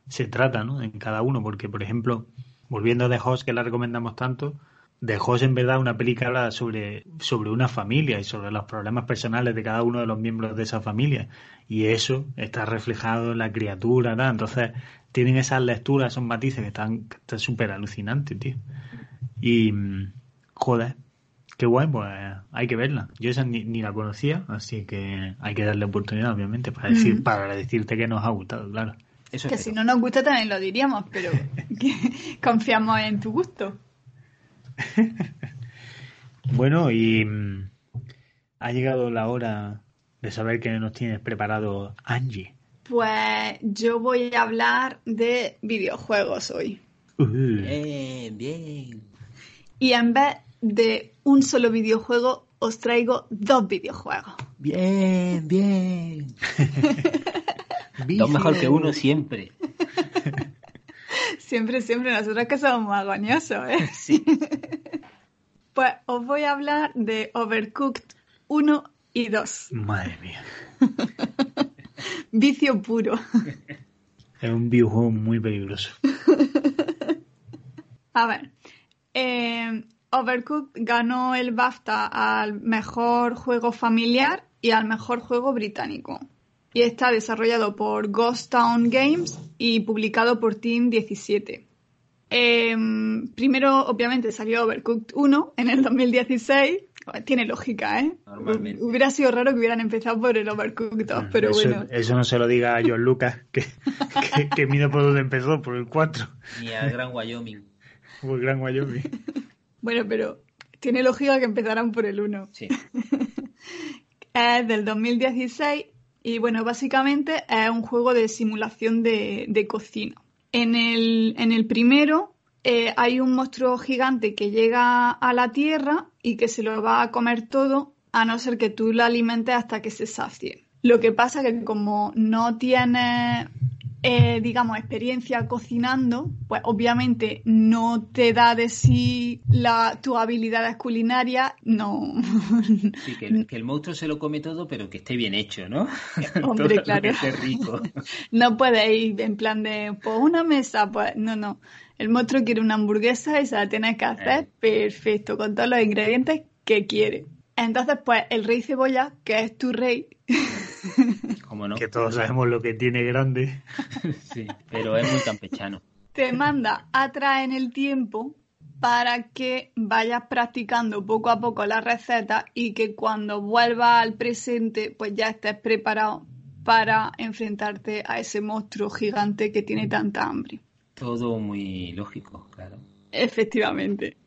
se trata ¿no? en cada uno. Porque, por ejemplo, volviendo a The Host, que la recomendamos tanto, The Host en verdad una película sobre, sobre una familia y sobre los problemas personales de cada uno de los miembros de esa familia. Y eso está reflejado en la criatura. ¿no? Entonces tienen esas lecturas, esos matices que están súper alucinantes, tío. Y, mm, joder, Qué guay, pues hay que verla. Yo esa ni, ni la conocía, así que hay que darle oportunidad, obviamente, para decir, para decirte que nos ha gustado, claro. Eso Que espero. si no nos gusta también lo diríamos, pero que confiamos en tu gusto. Bueno, y mm, ha llegado la hora de saber qué nos tienes preparado, Angie. Pues yo voy a hablar de videojuegos hoy. Uh, Bien, bien. Y en vez de un solo videojuego, os traigo dos videojuegos. Bien, bien. Dos mejor que uno siempre. Siempre, siempre, nosotros que somos más agoniosos, ¿eh? Sí. Pues os voy a hablar de Overcooked 1 y 2. Madre mía. Vicio puro. Es un videojuego muy peligroso. A ver, eh, Overcooked ganó el BAFTA al mejor juego familiar y al mejor juego británico. Y está desarrollado por Ghost Town Games y publicado por Team 17. Eh, primero, obviamente, salió Overcooked 1 en el 2016. Tiene lógica, ¿eh? Normalmente. Hubiera sido raro que hubieran empezado por el Overcooked 2, pero eso, bueno. eso no se lo diga a John Lucas, que, que, que mira por donde empezó, por el 4, Ni al Gran Wyoming. por el Gran Wyoming. Bueno, pero tiene lógica que empezaran por el 1. Sí. Es del 2016 y bueno, básicamente es un juego de simulación de, de cocina. En el, en el primero eh, hay un monstruo gigante que llega a la Tierra y que se lo va a comer todo a no ser que tú lo alimentes hasta que se sacie. Lo que pasa que como no tienes, eh, digamos, experiencia cocinando, pues obviamente no te da de sí la, tus habilidades culinarias, no, Sí, que el, que el monstruo se lo come todo, pero que esté bien hecho, ¿no? Hombre, Todo claro. Que esté rico. No puedes ir en plan de, pues una mesa, pues no, no. El monstruo quiere una hamburguesa y se la tienes que hacer perfecto, con todos los ingredientes que quiere. Entonces, pues el rey cebolla, que es tu rey, No. Que todos sabemos lo que tiene grande. Sí, pero es muy campechano. te manda atrás en el tiempo para que vayas practicando poco a poco la receta y que cuando vuelvas al presente, pues ya estés preparado para enfrentarte a ese monstruo gigante que tiene tanta hambre. Todo muy lógico, claro. Efectivamente.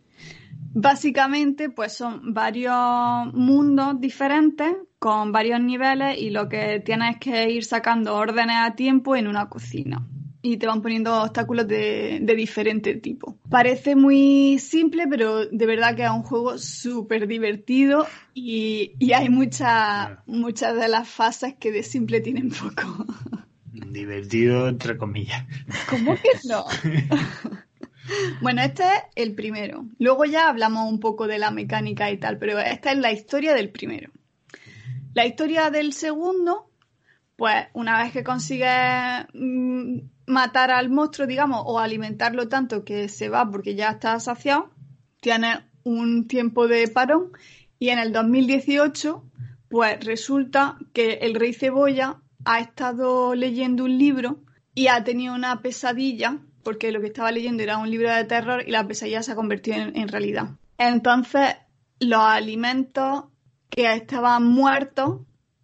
Básicamente, pues son varios mundos diferentes con varios niveles y lo que tienes es que ir sacando órdenes a tiempo en una cocina. Y te van poniendo obstáculos de, de diferente tipo. Parece muy simple, pero de verdad que es un juego súper divertido y, y hay muchas muchas de las fases que de simple tienen poco. Divertido, entre comillas. ¿Cómo que no? Bueno, este es el primero. Luego ya hablamos un poco de la mecánica y tal, pero esta es la historia del primero. La historia del segundo, pues una vez que consigues mm, matar al monstruo, digamos, o alimentarlo tanto que se va porque ya está saciado, tienes un tiempo de parón y en el 2018, pues resulta que el rey cebolla ha estado leyendo un libro y ha tenido una pesadilla porque lo que estaba leyendo era un libro de terror y la pesadilla se ha convertido en, en realidad. Entonces, los alimentos que estaban muertos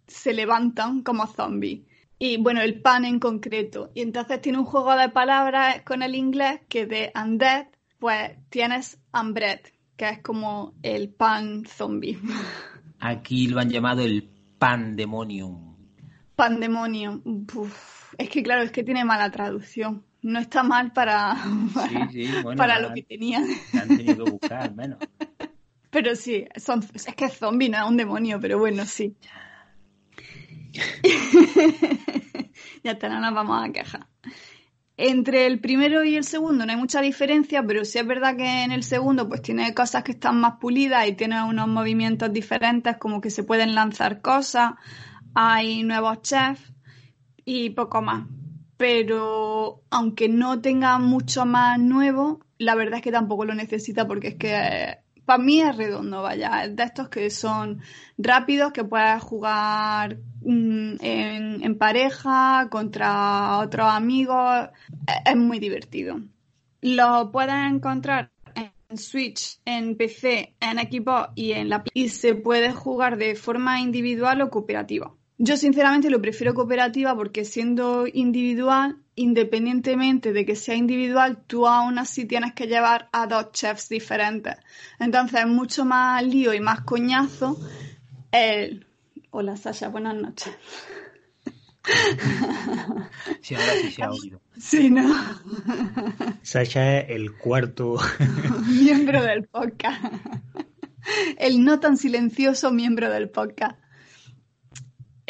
se levantan como zombies. Y bueno, el pan en concreto. Y entonces tiene un juego de palabras con el inglés que de undead, pues tienes unbread, que es como el pan zombie. Aquí lo han llamado el pandemonium. Pandemonium. Uf, es que claro, es que tiene mala traducción. No está mal para, para, Sí, sí, bueno, para la- lo que tenía. la han tenido que buscar, al menos. Pero sí, son, es que es zombie, no un demonio, pero bueno, sí. ya no nos vamos a quejar. Entre el primero y el segundo no hay mucha diferencia, pero sí es verdad que en el segundo pues tiene cosas que están más pulidas y tiene unos movimientos diferentes, como que se pueden lanzar cosas, hay nuevos chefs y poco más. Pero aunque no tenga mucho más nuevo, la verdad es que tampoco lo necesita porque es que para mí es redondo, vaya. Es de estos que son rápidos, que puedes jugar mm, en, pareja, contra otros amigos. Es, es muy divertido. Lo puedes encontrar en Switch, en PC, en Xbox y en la. Y se puede jugar de forma individual o cooperativa. Yo sinceramente lo prefiero cooperativa porque siendo individual, independientemente de que sea individual, tú aún así tienes que llevar a dos chefs diferentes. Entonces es mucho más lío y más coñazo El... Hola Sasha, buenas noches. Sí, ahora sí se ha oído. Sí, ¿no? Sasha es el cuarto. miembro del podcast. El no tan silencioso miembro del podcast.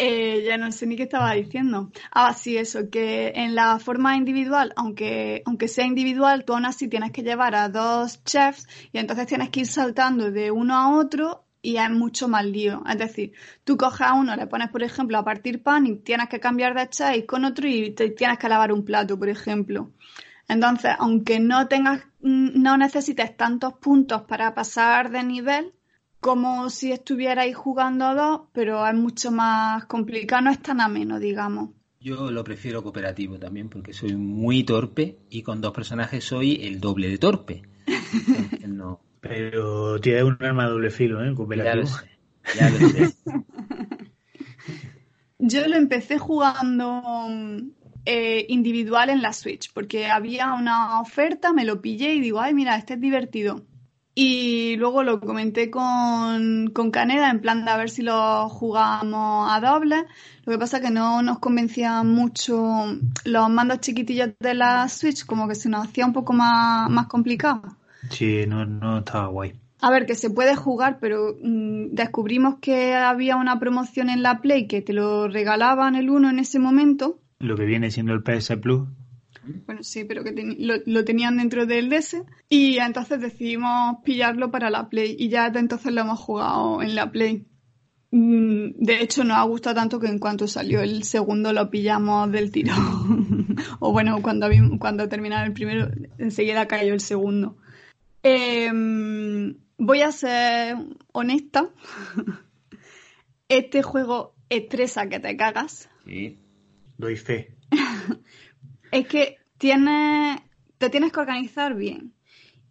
Eh, ya no sé ni qué estaba diciendo. Ah, sí, eso, que en la forma individual, aunque, aunque sea individual, tú aún así tienes que llevar a dos chefs y entonces tienes que ir saltando de uno a otro y es mucho más lío. Es decir, tú coges a uno, le pones, por ejemplo, a partir pan y tienes que cambiar de chef con otro y te tienes que lavar un plato, por ejemplo. Entonces, aunque no tengas, no necesites tantos puntos para pasar de nivel, como si estuvierais jugando a dos, pero es mucho más complicado, no es tan ameno, digamos. Yo lo prefiero cooperativo también porque soy muy torpe y con dos personajes soy el doble de torpe. no. Pero tiene un arma de doble filo, ¿eh? Cooperativo. Ya lo sé. Ya lo sé. Yo lo empecé jugando eh, individual en la Switch porque había una oferta, me lo pillé y digo, ay, mira, este es divertido. Y luego lo comenté con, con Caneda en plan de a ver si lo jugábamos a doble. Lo que pasa es que no nos convencían mucho los mandos chiquitillos de la Switch, como que se nos hacía un poco más, más complicado. Sí, no, no estaba guay. A ver, que se puede jugar, pero mmm, descubrimos que había una promoción en la Play que te lo regalaban el uno en ese momento. Lo que viene siendo el PS Plus. Bueno, sí, pero que ten lo, lo, tenían dentro del DS. Y entonces decidimos pillarlo para la Play. Y ya de entonces lo hemos jugado en la Play. Mm, De hecho, nos ha gustado tanto que en cuanto salió el segundo lo pillamos del tiro. o bueno, cuando, cuando terminaba el primero, enseguida cayó el segundo. Eh, voy a ser honesta. Este juego estresa que te cagas. Sí. Doy fe. es que tienes, te tienes que organizar bien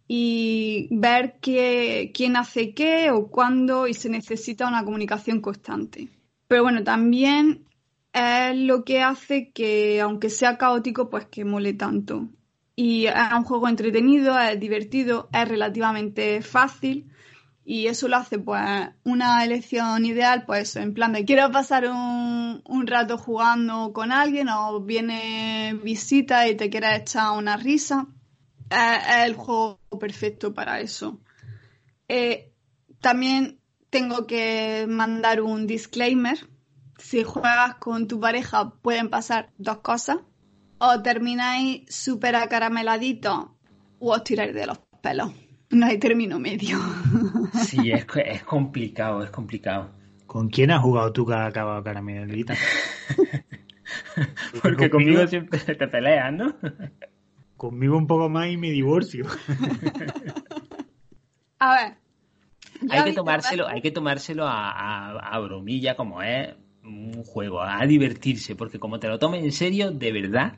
y ver qué, quién hace qué o cuándo y se necesita una comunicación constante. Pero bueno, también es lo que hace que, aunque sea caótico, pues que mole tanto. Y es un juego entretenido, es divertido, es relativamente fácil y eso lo hace pues una elección ideal, pues en plan de quiero pasar un, rato jugando con alguien o viene visita y te quieres echar una risa. Es, es el juego perfecto para eso. Eh, también tengo que mandar un disclaimer. Si juegas con tu pareja pueden pasar dos cosas. O termináis súper acarameladitos o os tiráis de los pelos. No hay término medio. Sí, es, es complicado, es complicado. ¿Con quién has jugado tú que has acabado caramelita? Porque conmigo, conmigo siempre te peleas, ¿no? Conmigo un poco más y me divorcio. A ver. Hay que tomárselo, hay que tomárselo a, a, a, bromilla como es un juego, a divertirse, porque como te lo tomes en serio, de verdad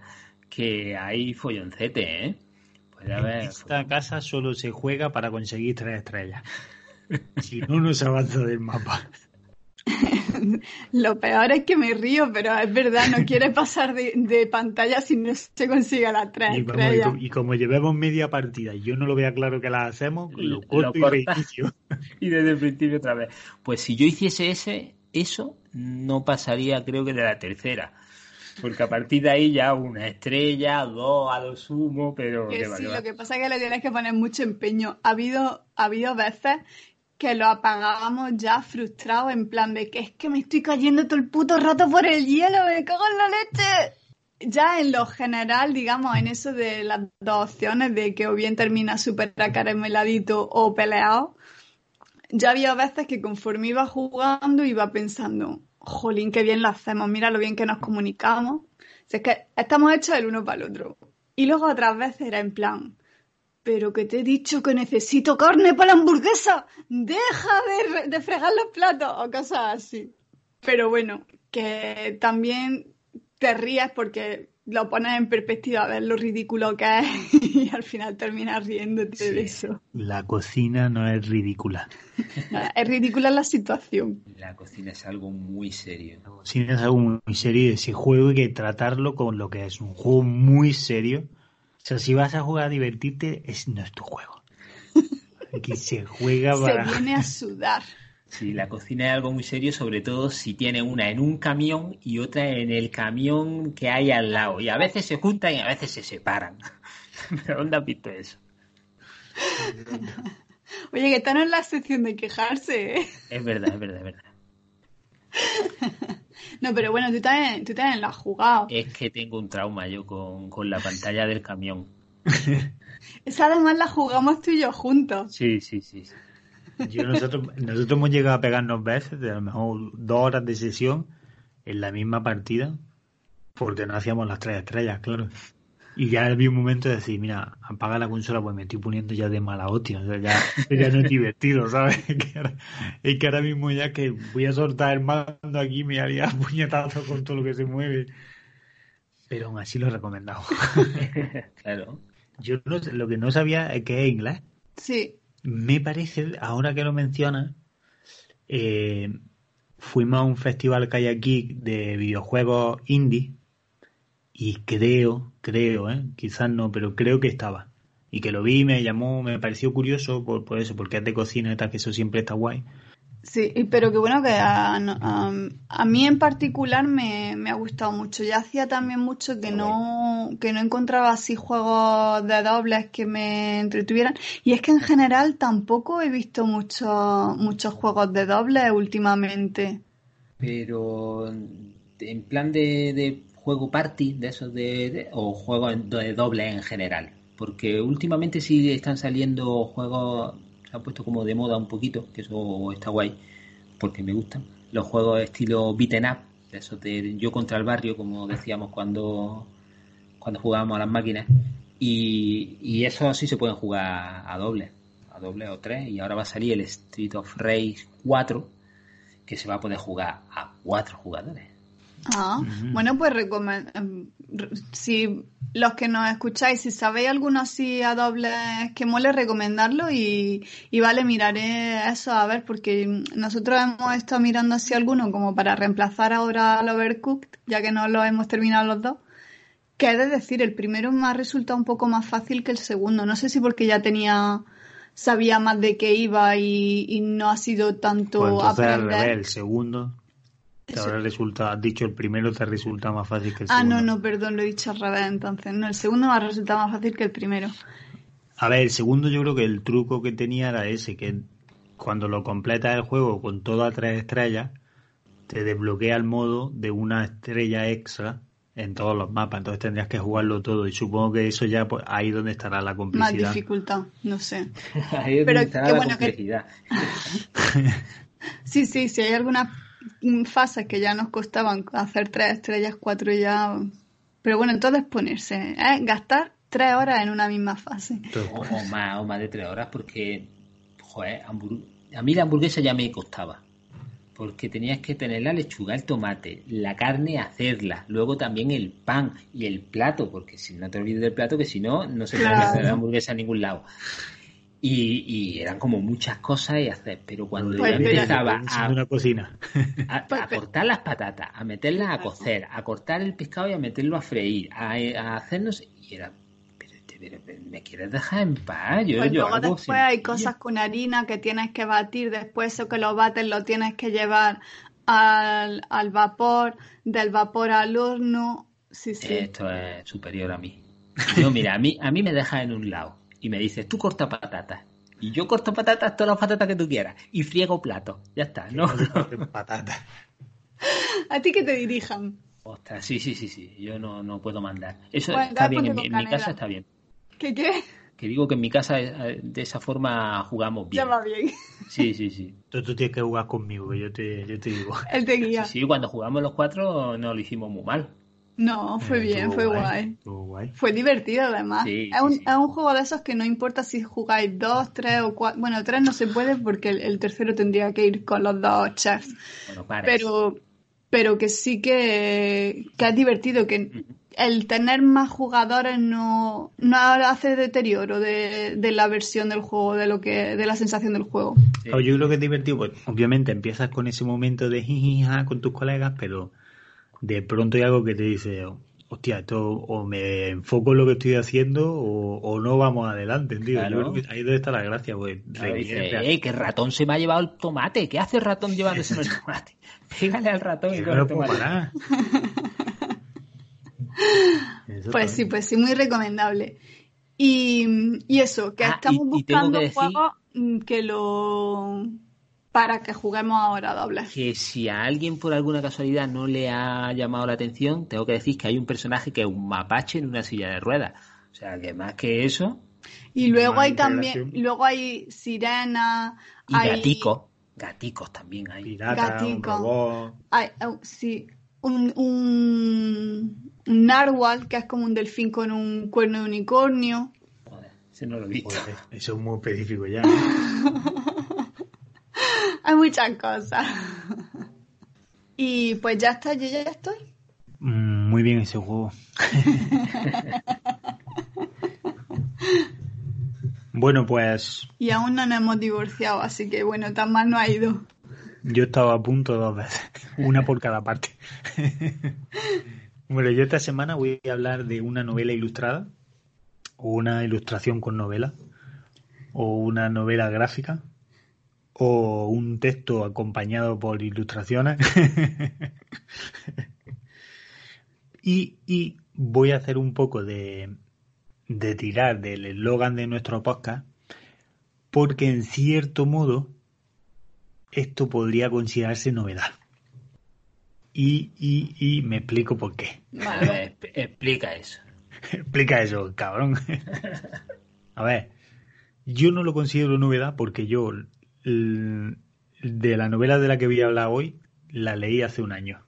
que hay folloncete, ¿eh? Esta casa solo se juega para conseguir tres estrellas. si no, no se avanza del mapa. Lo peor es que me río, pero es verdad, no quiere pasar de, de pantalla si no se consigue las tres y, estrellas. Como, y, como llevemos media partida y yo no lo vea claro que la hacemos, lo corto lo y reinicio. y desde el principio otra vez. Pues si yo hiciese ese, eso, no pasaría creo que de la tercera. Porque a partir de ahí ya una estrella, dos a lo sumo, pero... Que sí, lo que pasa es que le tienes que poner mucho empeño. Ha habido, ha habido veces que lo apagábamos ya frustrados en plan de que es que me estoy cayendo todo el puto rato por el hielo, me cago en la leche. Ya en lo general, digamos, en eso de las dos opciones de que o bien termina súper acarameladito o peleado, ya había veces que conforme iba jugando iba pensando, jolín, qué bien lo hacemos, mira lo bien que nos comunicamos. Si es que estamos hechos el uno para el otro. Y luego otras veces era en plan, pero que te he dicho que necesito carne para la hamburguesa, deja de, de fregar los platos o cosas así. Pero bueno, que también te rías porque lo pones en perspectiva a ver lo ridículo que es y al final terminas riéndote sí. de eso. La cocina no es ridícula. es ridícula la situación. La cocina es algo muy serio. La cocina es algo muy serio y ese juego hay que tratarlo con lo que es un juego muy serio. O sea, si vas a jugar a divertirte, es, no es tu juego. Aquí se juega para... Se viene a sudar. Sí, la cocina es algo muy serio, sobre todo si tiene una en un camión y otra en el camión que hay al lado. Y a veces se juntan y a veces se separan. ¿Pero dónde has visto eso? Oye, que están en la sección de quejarse, ¿eh? Es verdad, es verdad, es verdad. No, pero bueno, tú también, tú también lo has jugado. Es que tengo un trauma yo con, con la pantalla del camión. Esa además la jugamos tú y yo juntos. Sí, sí, sí. sí. Yo, nosotros, nosotros hemos llegado a pegarnos veces, de a lo mejor dos horas de sesión en la misma partida, porque no hacíamos las tres estrellas, claro. Y ya había un momento de decir, mira, apaga la consola, pues me estoy poniendo ya de mala hostia, o sea, ya, ya no es divertido, ¿sabes? Que ahora- es que ahora mismo ya que voy a soltar el mando aquí y me haría puñetazo con todo lo que se mueve. Pero aún así lo he recomendado. Claro. Yo no sé- lo que no sabía es que es inglés. Sí. Me parece, ahora que lo mencionas, eh, fuimos a un festival que hay aquí de videojuegos indie y creo, creo, ¿eh? quizás no, pero creo que estaba. Y que lo vi, me llamó, me pareció curioso por, por eso, porque es de cocina y tal, que eso siempre está guay. Sí, pero que bueno que a, no- a- a mí en particular me, me ha gustado mucho. Ya hacía también mucho que no, que no encontraba así juegos de dobles que me entretuvieran. Y es que en general tampoco he visto muchos muchos juegos de dobles últimamente. Pero en plan de, de juego party, de esos de, de- o juego en- de doble en general. Porque últimamente sí están saliendo juegos, se han puesto como de moda un poquito, que eso está guay, porque me gustan. Los juegos estilo beaten up, de esos de yo contra el barrio, como decíamos cuando, cuando jugábamos a las máquinas. Y, y eso sí se pueden jugar a doble, a doble o tres. Y ahora va a salir el Street of Rage 4, que se va a poder jugar a cuatro jugadores. Ah, bueno, pues em, si los que nos escucháis, si sabéis alguno así a dobles que mole, recomendarlo y, y vale, miraré eso a ver, porque nosotros hemos estado mirando así alguno como para reemplazar ahora al Overcooked, ya que no lo hemos terminado los dos. Que he de decir, el primero me ha resultado un poco más fácil que el segundo. No sé si porque ya tenía, sabía más de qué iba y, y no ha sido tanto Pues al aprender. revés, el segundo te habrá resultado, has dicho el primero te resulta más fácil que el Ah, segundo. no, no, perdón, lo he dicho al revés entonces. No, el segundo me ha resultado más fácil que el primero. A ver, el segundo yo creo que el truco que tenía era ese, que cuando lo completas el juego con todas tres estrellas, te desbloquea el modo de una estrella extra en todos los mapas, entonces tendrías que jugarlo todo y supongo que eso ya pues, ahí donde estará la Más complicidad. dificultad, no sé. Ahí es Pero donde qué la bueno que- complejidad. Sí, sí, sí, hay algunas mm, fases que ya nos costaban hacer tres estrellas, cuatro ya. Pero bueno, entonces ponerse, ¿eh? gastar tres horas en una misma fase. O, o más, o más de tres horas, porque, joder, a mí la hamburguesa ya me costaba. Porque tenías que tener la lechuga, el tomate, la carne, hacerla, luego también el pan y el plato, porque si no te olvides del plato, que si no, no se puede Claro. hacer la hamburguesa en ningún lado. Y, y eran como muchas cosas y hacer, pero cuando Pues ya mira, empezaba a, una cocina. a, Pues, a pero- cortar las patatas, a meterlas a cocer, a cortar el pescado y a meterlo a freír, a, a hacernos... Y era, pero, pero- pero, ¿me quieres dejar en paz? Yo, Pues yo luego después hay cosas con harina que tienes que batir, después eso que lo bates lo tienes que llevar al, al vapor, del vapor al horno. Sí, sí. Esto es superior a mí. Yo, mira, a mí, a mí me dejas en un lado y me dices, tú corta patatas. Y yo corto patatas, todas las patatas que tú quieras. Y friego platos. Ya está, ¿no? Patatas. A ti que te dirijan. Ostras, sí, sí, sí, sí. Yo no, no puedo mandar. Eso Bueno, está bien, en mi, con en mi casa está bien. ¿Qué qué? Que digo que en mi casa eh, de esa forma jugamos bien. Ya va bien. Sí, sí, sí. Entonces tú tienes que jugar conmigo, que yo te, yo te digo. Él te guía. Sí, sí, cuando jugamos los cuatro no lo hicimos muy mal. No, fue Eh, bien, fue guay. Fue divertido además. Sí, es, un, sí. es un juego de esos que no importa si jugáis dos, tres o cuatro. Bueno, tres no se puede porque el, el tercero tendría que ir con los dos chefs. Bueno. Pero, pero que sí que, que es divertido, que el tener más jugadores no, no hace deterioro de, de la versión del juego, de lo que, de la sensación del juego. Sí. Yo creo que es divertido, pues obviamente empiezas con ese momento de jijija con tus colegas, pero de pronto hay algo que te dice, hostia, esto o me enfoco en lo que estoy haciendo o, no vamos adelante, tío. ahí debe estar la gracia, pues. eh, que el ratón se me ha llevado el tomate. ¿Qué hace el ratón llevándose el tomate? Pégale al ratón y no el tomate. pues sí, pues sí, muy recomendable. Y, eso, que ah, estamos buscando juegos mm, que lo para que juguemos ahora doble. Que si a alguien por alguna casualidad no le ha llamado la atención, tengo que decir que hay un personaje que es un mapache en una silla de ruedas. O sea, que más que eso. Y luego hay también, luego hay sirena, y hay... gaticos, gaticos también hay. Pirata, un Hay, oh, sí, un, un, un, narwhal que es como un delfín con un cuerno de unicornio. Joder, ese no lo he visto. eso es muy específico ya. Hay muchas cosas. Y pues ya está, yo ya estoy. Mm, muy bien ese juego. bueno, pues. Y aún no nos hemos divorciado, así que bueno, tan mal no ha ido. Yo estaba a punto dos veces, una por cada parte. bueno, yo esta semana voy a hablar de una novela ilustrada, o una ilustración con novela, o una novela gráfica, o un texto acompañado por ilustraciones. y, voy a hacer un poco de, de tirar del eslogan de nuestro podcast, porque en cierto modo esto podría considerarse novedad. Y, y, y me explico por qué. explica eso. explica eso, cabrón. a ver, yo no lo considero novedad porque yo de la novela de la que voy a hablar hoy, la leí hace un año.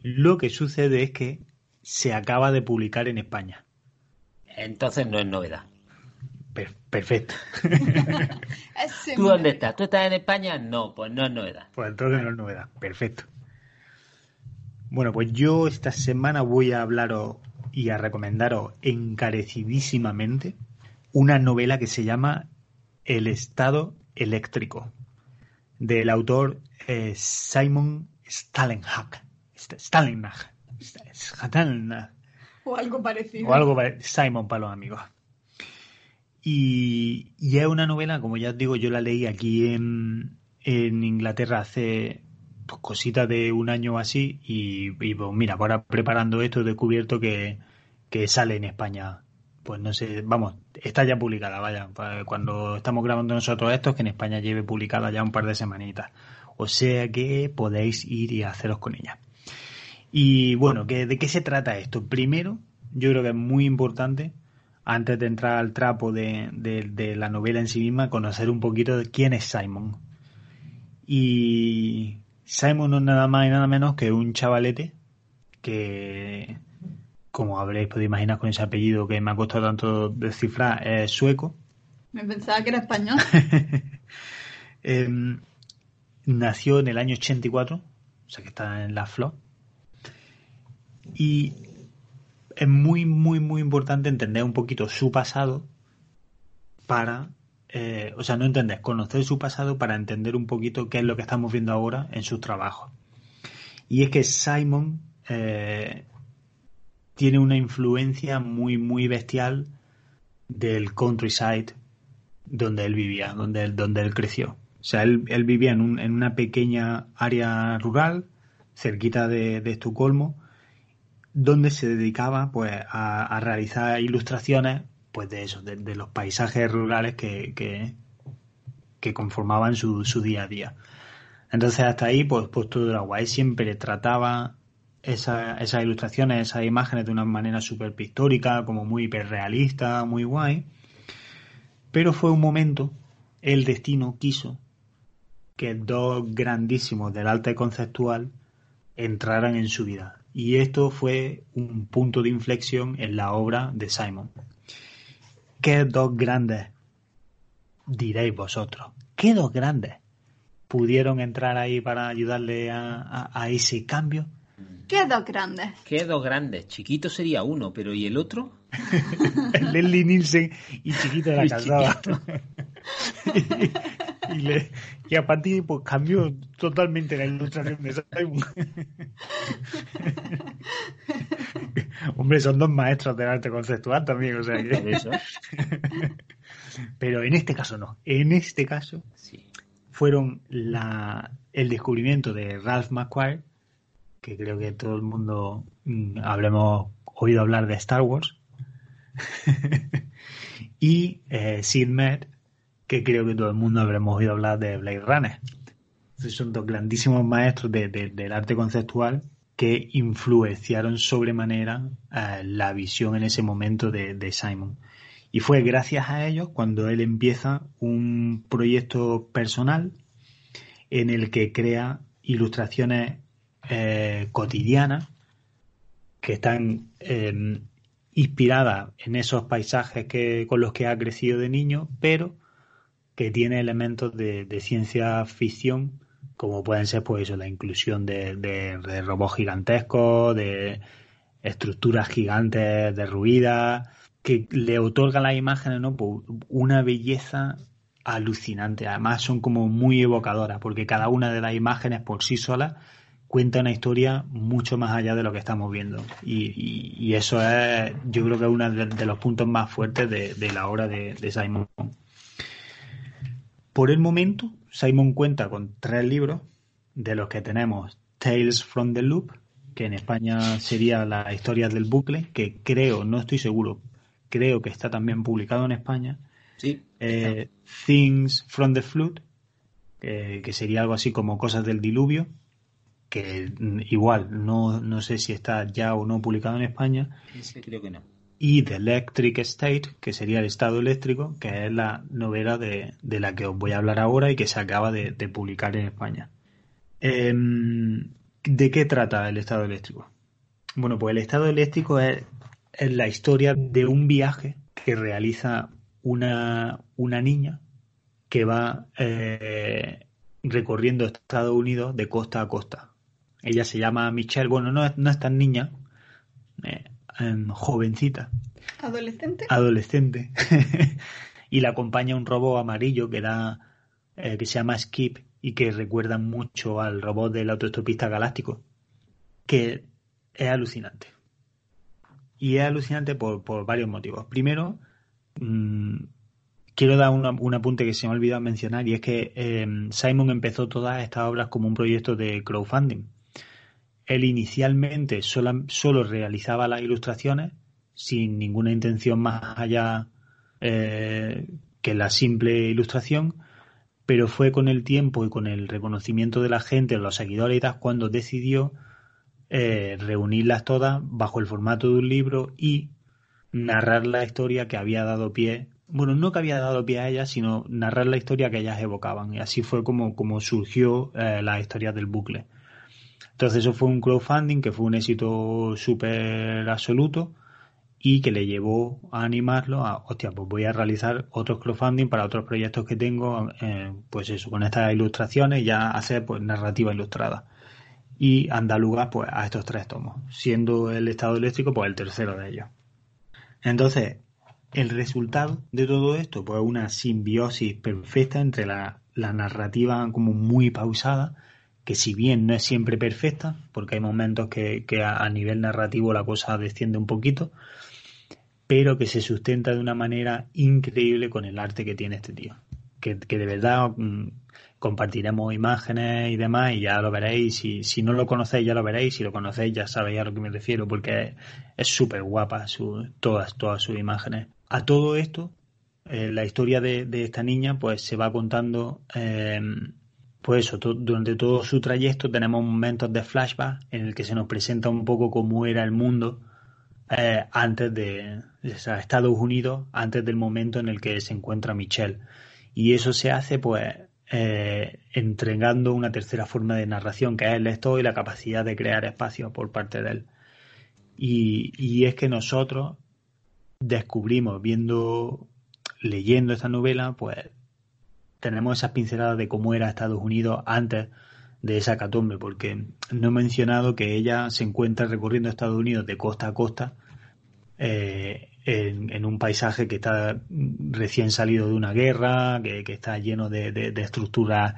Lo que sucede es que se acaba de publicar en España. Entonces no es novedad. perfecto. ¿Tú dónde estás? ¿Tú estás en España? No, pues no es novedad. Pues entonces no es novedad. Perfecto. Bueno, pues yo esta semana voy a hablaros y a recomendaros encarecidísimamente una novela que se llama El estado eléctrico del autor eh, Simon Stalenhag. Stalenhag. O algo parecido. O algo Simon para los amigos. Y, y, es una novela, como ya os digo, yo la leí aquí en, en Inglaterra hace pues, cositas de un año o así. Y, y, pues mira, ahora preparando esto he descubierto que, que sale en España pues no sé, vamos, está ya publicada, vaya, cuando estamos grabando nosotros esto, que en España lleve publicada ya un par de semanitas. O sea que podéis ir y haceros con ella. Y bueno, ¿de qué se trata esto? Primero, yo creo que es muy importante, antes de entrar al trapo de, de la novela en sí misma, conocer un poquito de quién es Simon. Y Simon no es nada más y nada menos que un chavalete que como habréis podido imaginar con ese apellido que me ha costado tanto descifrar, es sueco. Me pensaba que era español. Em, nació en el año 84, o sea que está en la flor. Y es muy, muy, muy importante entender un poquito su pasado para, eh, o sea, no entender, conocer su pasado para entender un poquito qué es lo que estamos viendo ahora en sus trabajos. Y es que Simon eh, tiene una influencia muy, muy bestial del countryside donde él vivía, donde él, donde él creció. O sea, él, vivía en, en, una pequeña área rural, cerquita de, Estocolmo, donde se dedicaba pues a, realizar ilustraciones pues de eso, de, los paisajes rurales que, que, conformaban su, su, día a día. Entonces hasta ahí pues, pues todo era guay, siempre trataba esa, esas ilustraciones, esas imágenes de una manera súper pictórica, como muy hiperrealista, muy guay. Pero fue un momento, el destino quiso que dos grandísimos del arte conceptual entraran en su vida. Y esto fue un punto de inflexión en la obra de Simon. ¿Qué dos grandes diréis vosotros? ¿Qué dos grandes pudieron entrar ahí para ayudarle a ese cambio? ¿Qué dos grandes? ¿Qué dos grandes? Chiquito sería uno, pero ¿y el otro? el Leslie Nielsen y chiquito de la casada. y, a partir pues cambió totalmente la ilustración de Simon. Hombre, son dos maestros del arte conceptual también, o sea que... Pero en este caso no. En este caso fueron la, el descubrimiento de Ralph McQuarrie, que creo que todo el mundo mm, habremos oído hablar de Star Wars, y eh, Sid Mead, que creo que todo el mundo habremos oído hablar de Blade Runner. son dos grandísimos maestros del arte conceptual que influenciaron sobremanera eh, la visión en ese momento de, Simon. Y fue gracias a ellos cuando él empieza un proyecto personal en el que crea ilustraciones eh, cotidianas que están em, inspiradas en esos paisajes que, con los que ha crecido de niño, pero que tiene elementos de, ciencia ficción como pueden ser pues eso, la inclusión de, robots gigantescos, de estructuras gigantes derruidas, que le otorga a las imágenes ¿no? Pues, una belleza alucinante. Además son como muy evocadoras, porque cada una de las imágenes por sí sola cuenta una historia mucho más allá de lo que estamos viendo. Y, eso es, yo creo que es uno de, los puntos más fuertes de, la obra de, de Simon. Por el momento, Simon cuenta con tres libros, de los que tenemos Tales from the Loop, que en España sería la historia del bucle, que creo, no estoy seguro, creo que está también publicado en España. Sí. Eh, Things from the Flood, que sería algo así como Cosas del Diluvio, que igual no, no sé si está ya o no publicado en España. creo que no y The Electric State, que sería el estado eléctrico, que es la novela de, la que os voy a hablar ahora y que se acaba de, publicar en España. Em, ¿De qué trata el estado eléctrico? Bueno, pues el estado eléctrico es, la historia de un viaje que realiza una, una niña que va eh, recorriendo Estados Unidos de costa a costa. Ella se llama Michelle, bueno, no, no es tan niña, eh, Em, jovencita. ¿Adolescente? Adolescente. y la acompaña un robot amarillo que da eh, que se llama Skip y que recuerda mucho al robot del autoestopista galáctico. Que es alucinante. Y es alucinante por, varios motivos. Primero, mm, quiero dar un apunte que se me ha olvidado mencionar y es que em, Simon empezó todas estas obras como un proyecto de crowdfunding él inicialmente solo, realizaba las ilustraciones sin ninguna intención más allá eh, que la simple ilustración, pero fue con el tiempo y con el reconocimiento de la gente, los seguidores y tal, cuando decidió eh, reunirlas todas bajo el formato de un libro y narrar la historia que había dado pie, bueno, no que había dado pie a ellas, sino narrar la historia que ellas evocaban. Y así fue como, como surgió eh, la historia del bucle. Entonces eso fue un crowdfunding que fue un éxito súper absoluto y que le llevó a animarlo a, hostia, pues voy a realizar otros crowdfunding para otros proyectos que tengo, eh, pues eso, con estas ilustraciones ya hacer pues narrativa ilustrada. Y anda lugar pues a estos tres tomos, siendo el estado eléctrico pues el tercero de ellos. Entonces, el resultado de todo esto, pues una simbiosis perfecta entre la, la narrativa como muy pausada, que si bien no es siempre perfecta, porque hay momentos que, a, nivel narrativo la cosa desciende un poquito, pero que se sustenta de una manera increíble con el arte que tiene este tío. Que, de verdad mm, compartiremos imágenes y demás y ya lo veréis. Si, no lo conocéis ya lo veréis, si lo conocéis ya sabéis a lo que me refiero, porque es súper guapa su, todas, todas sus imágenes. A todo esto, eh, la historia de, esta niña pues se va contando... Eh, pues eso, durante todo su trayecto tenemos momentos de flashback en el que se nos presenta un poco cómo era el mundo eh, antes de Estados Unidos, antes del momento en el que se encuentra Michelle. Y eso se hace pues eh, entregando una tercera forma de narración, que es el lector y la capacidad de crear espacio por parte de él. Y, y es que nosotros descubrimos, viendo, leyendo esta novela, pues tenemos esas pinceladas de cómo era Estados Unidos antes de esa catombe, porque no he mencionado que ella se encuentra recorriendo Estados Unidos de costa a costa eh, en, un paisaje que está recién salido de una guerra, que, está lleno de, estructuras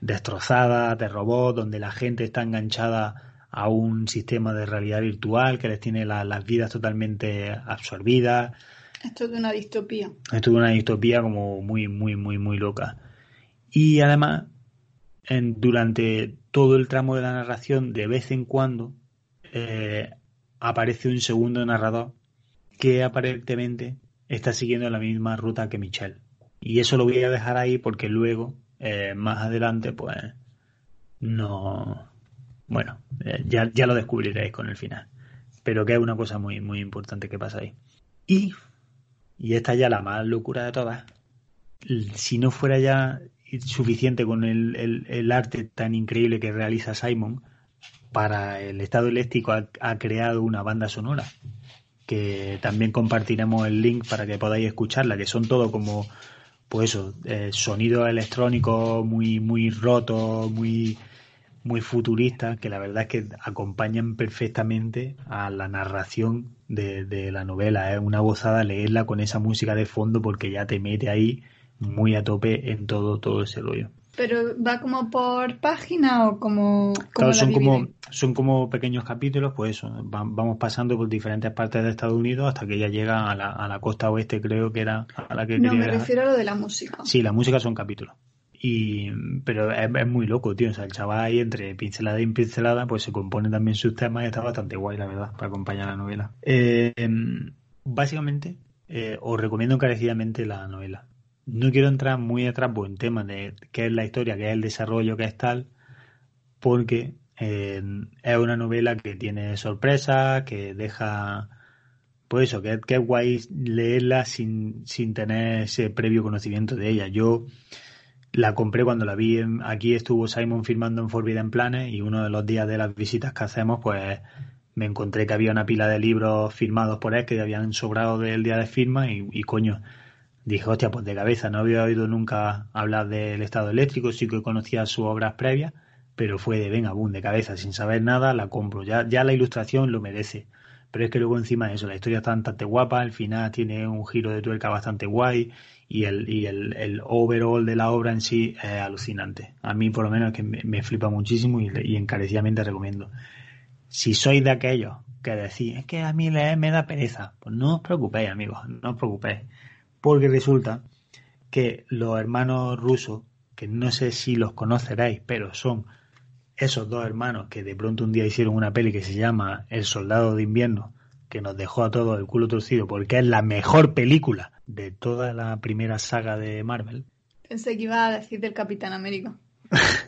destrozadas, de robots, donde la gente está enganchada a un sistema de realidad virtual que les tiene las vidas totalmente absorbidas. Esto es de una distopía. Esto es de una distopía como muy, muy, muy, muy loca. Y además, en, durante todo el tramo de la narración, de vez en cuando, eh, aparece un segundo narrador que aparentemente está siguiendo la misma ruta que Michelle. Y eso lo voy a dejar ahí porque luego, eh, más adelante, pues no. Bueno, eh, ya, ya lo descubriréis con el final. Pero que es una cosa muy, muy importante que pasa ahí. Y, y esta ya la más locura de todas. Si no fuera ya suficiente con el, el, arte tan increíble que realiza Simon, para el estado eléctrico ha, creado una banda sonora que también compartiremos el link para que podáis escucharla, que son todo como, pues eso, eh, sonidos electrónicos muy, muy rotos, muy, muy futuristas, que la verdad es que acompañan perfectamente a la narración de, de la novela. Es una gozada leerla con esa música de fondo porque ya te mete ahí muy a tope en todo, todo ese rollo. ¿Pero va como por página o como...? claro, son como, son como pequeños capítulos, pues eso, vamos pasando por diferentes partes de Estados Unidos hasta que ya llega a la, a la costa oeste, creo que era a la que No, me refiero a lo de la música. Sí, la música son capítulos. Y, pero es, muy loco, tío. O sea, el chaval ahí entre pincelada y pincelada, pues se compone también sus temas y está bastante guay, la verdad, para acompañar la novela. Eh, básicamente, eh, os recomiendo encarecidamente la novela no quiero entrar muy atrás en temas de qué es la historia, qué es el desarrollo, qué es tal, porque eh, es una novela que tiene sorpresas, que deja, pues eso, que, que, es guay leerla sin, sin tener ese previo conocimiento de ella. Yo la compré cuando la vi, aquí estuvo Simon firmando en Forbidden Planes y uno de los días de las visitas que hacemos, pues me encontré que había una pila de libros firmados por él que habían sobrado del día de firma y, y coño, dije, hostia, pues de cabeza, no había oído nunca hablar del estado eléctrico, sí que conocía sus obras previas, pero fue de venga, boom, de cabeza, sin saber nada, la compro. Ya, ya la ilustración lo merece. Pero es que luego encima de eso, la historia está bastante guapa, al final tiene un giro de tuerca bastante guay y el, y el, el overall de la obra en sí es alucinante. A mí por lo menos que me, flipa muchísimo y, y, encarecidamente recomiendo. Si sois de aquellos que decís, es que a mí leer me da pereza, pues no os preocupéis amigos, no os preocupéis porque resulta que los hermanos rusos, que no sé si los conoceréis, pero son esos dos hermanos que de pronto un día hicieron una peli que se llama El Soldado de Invierno, que nos dejó a todos el culo torcido porque es la mejor película de toda la primera saga de Marvel. Pensé que iba a decir del Capitán América.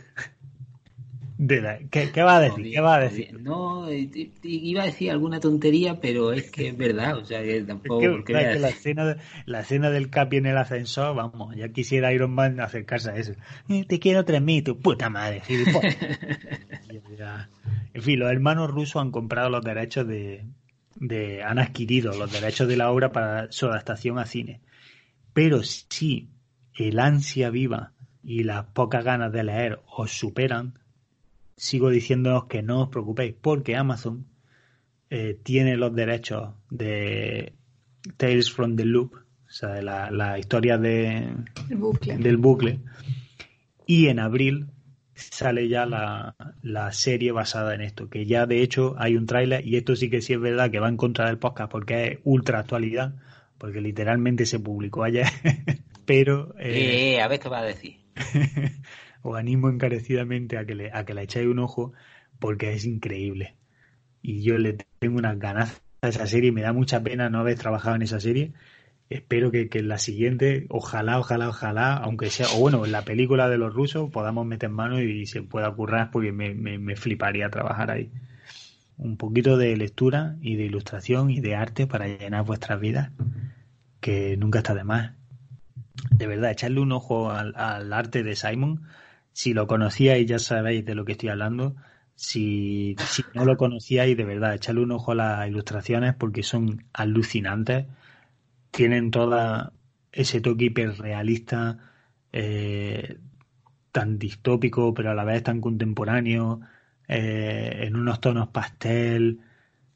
¿qué, va a decir? ¿Qué va a decir? No, iba a decir alguna tontería, pero es que es verdad, o sea, que tampoco... la, escena, la escena del Capi en el ascensor, vamos, ya quisiera Iron Man acercarse a eso. Eh, te quiero tres mil, tu puta madre, en fin, los hermanos rusos han comprado los derechos de, de... han adquirido los derechos de la obra para su adaptación a cine. Pero si el ansia viva y las pocas ganas de leer os superan, sigo diciéndoos que no os preocupéis porque Amazon eh, tiene los derechos de Tales from the Loop, o sea, de la, historia de, del bucle. Y en abril sale ya la, la, serie basada en esto, que ya de hecho hay un tráiler y esto sí que sí es verdad que va en contra del podcast porque es ultra actualidad, porque literalmente se publicó ayer, pero... Eh, eh, a ver qué va a decir. os animo encarecidamente a que le, a que la echéis un ojo porque es increíble. Y yo le tengo unas ganas a esa serie y me da mucha pena no haber trabajado en esa serie. Espero que, que en la siguiente, ojalá, ojalá, ojalá, aunque sea, o bueno, en la película de los rusos podamos meter mano y, se pueda currar porque me, me, me fliparía trabajar ahí. Un poquito de lectura y de ilustración y de arte para llenar vuestras vidas, que nunca está de más. De verdad, echarle un ojo al, al arte de Simon si lo conocíais ya sabéis de lo que estoy hablando. Si, si no lo conocíais, de verdad, echarle un ojo a las ilustraciones porque son alucinantes. Tienen toda ese toque hiperrealista, eh, tan distópico, pero a la vez tan contemporáneo, eh, en unos tonos pastel.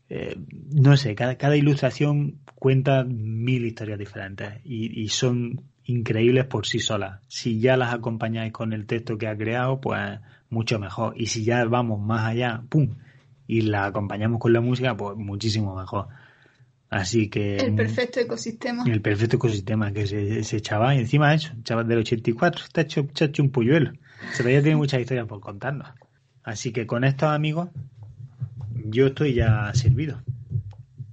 Eh, no sé, cada, cada, ilustración cuenta mil historias diferentes y, y son increíbles por sí solas. Si ya las acompañáis con el texto que ha creado, pues mucho mejor. Y si ya vamos más allá, ¡pum! y la acompañamos con la música, pues muchísimo mejor. Así que... El perfecto ecosistema. El perfecto ecosistema que se, ese chaval, encima eso, chaval del 84, está hecho, está hecho un polluelo. Se ya tiene muchas historias por contarnos. Así que con estos amigos, yo estoy ya servido.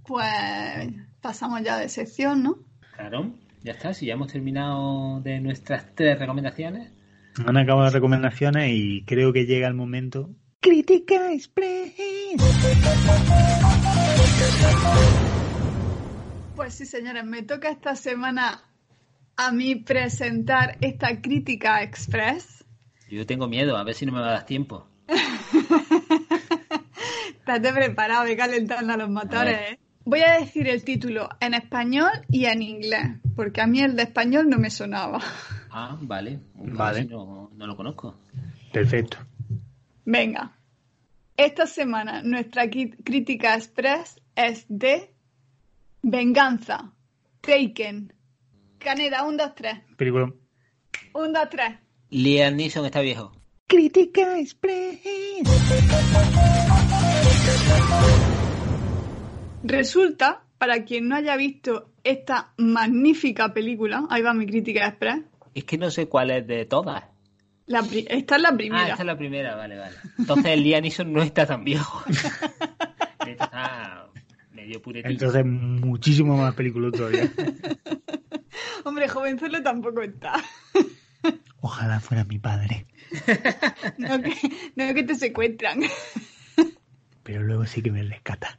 Pues pasamos ya de sección, ¿no? Claro, ya está, si ya hemos terminado de nuestras tres recomendaciones. Han acabado las recomendaciones y creo que llega el momento. Crítica Express. Pues sí, señores, me toca esta semana a mí presentar esta crítica express. Yo tengo miedo, a ver si no me va a dar tiempo. Estate preparado y calentando a los motores. ¿eh? Voy a decir el título en español y en inglés, porque a mí el de español no me sonaba. Ah, vale. Vale. No, no lo conozco. Perfecto. Venga. Esta semana nuestra crítica express es de Venganza. Taken. Caneda, un, dos, tres. Película. Un, dos, tres. Liam Neeson está viejo. Crítica Express. Resulta, para quien no haya visto esta magnífica película, ahí va mi crítica express. Es que no sé cuál es de todas. La pri- esta es la Ah, primera. esta es la primera, vale, vale. Entonces el Liam Neeson no está tan viejo. Está medio puretito. Entonces, muchísimo más película todavía. Hombre, jovenzuelo tampoco está. Ojalá fuera mi padre. No que, no que te secuestran. Pero luego sí que me rescata.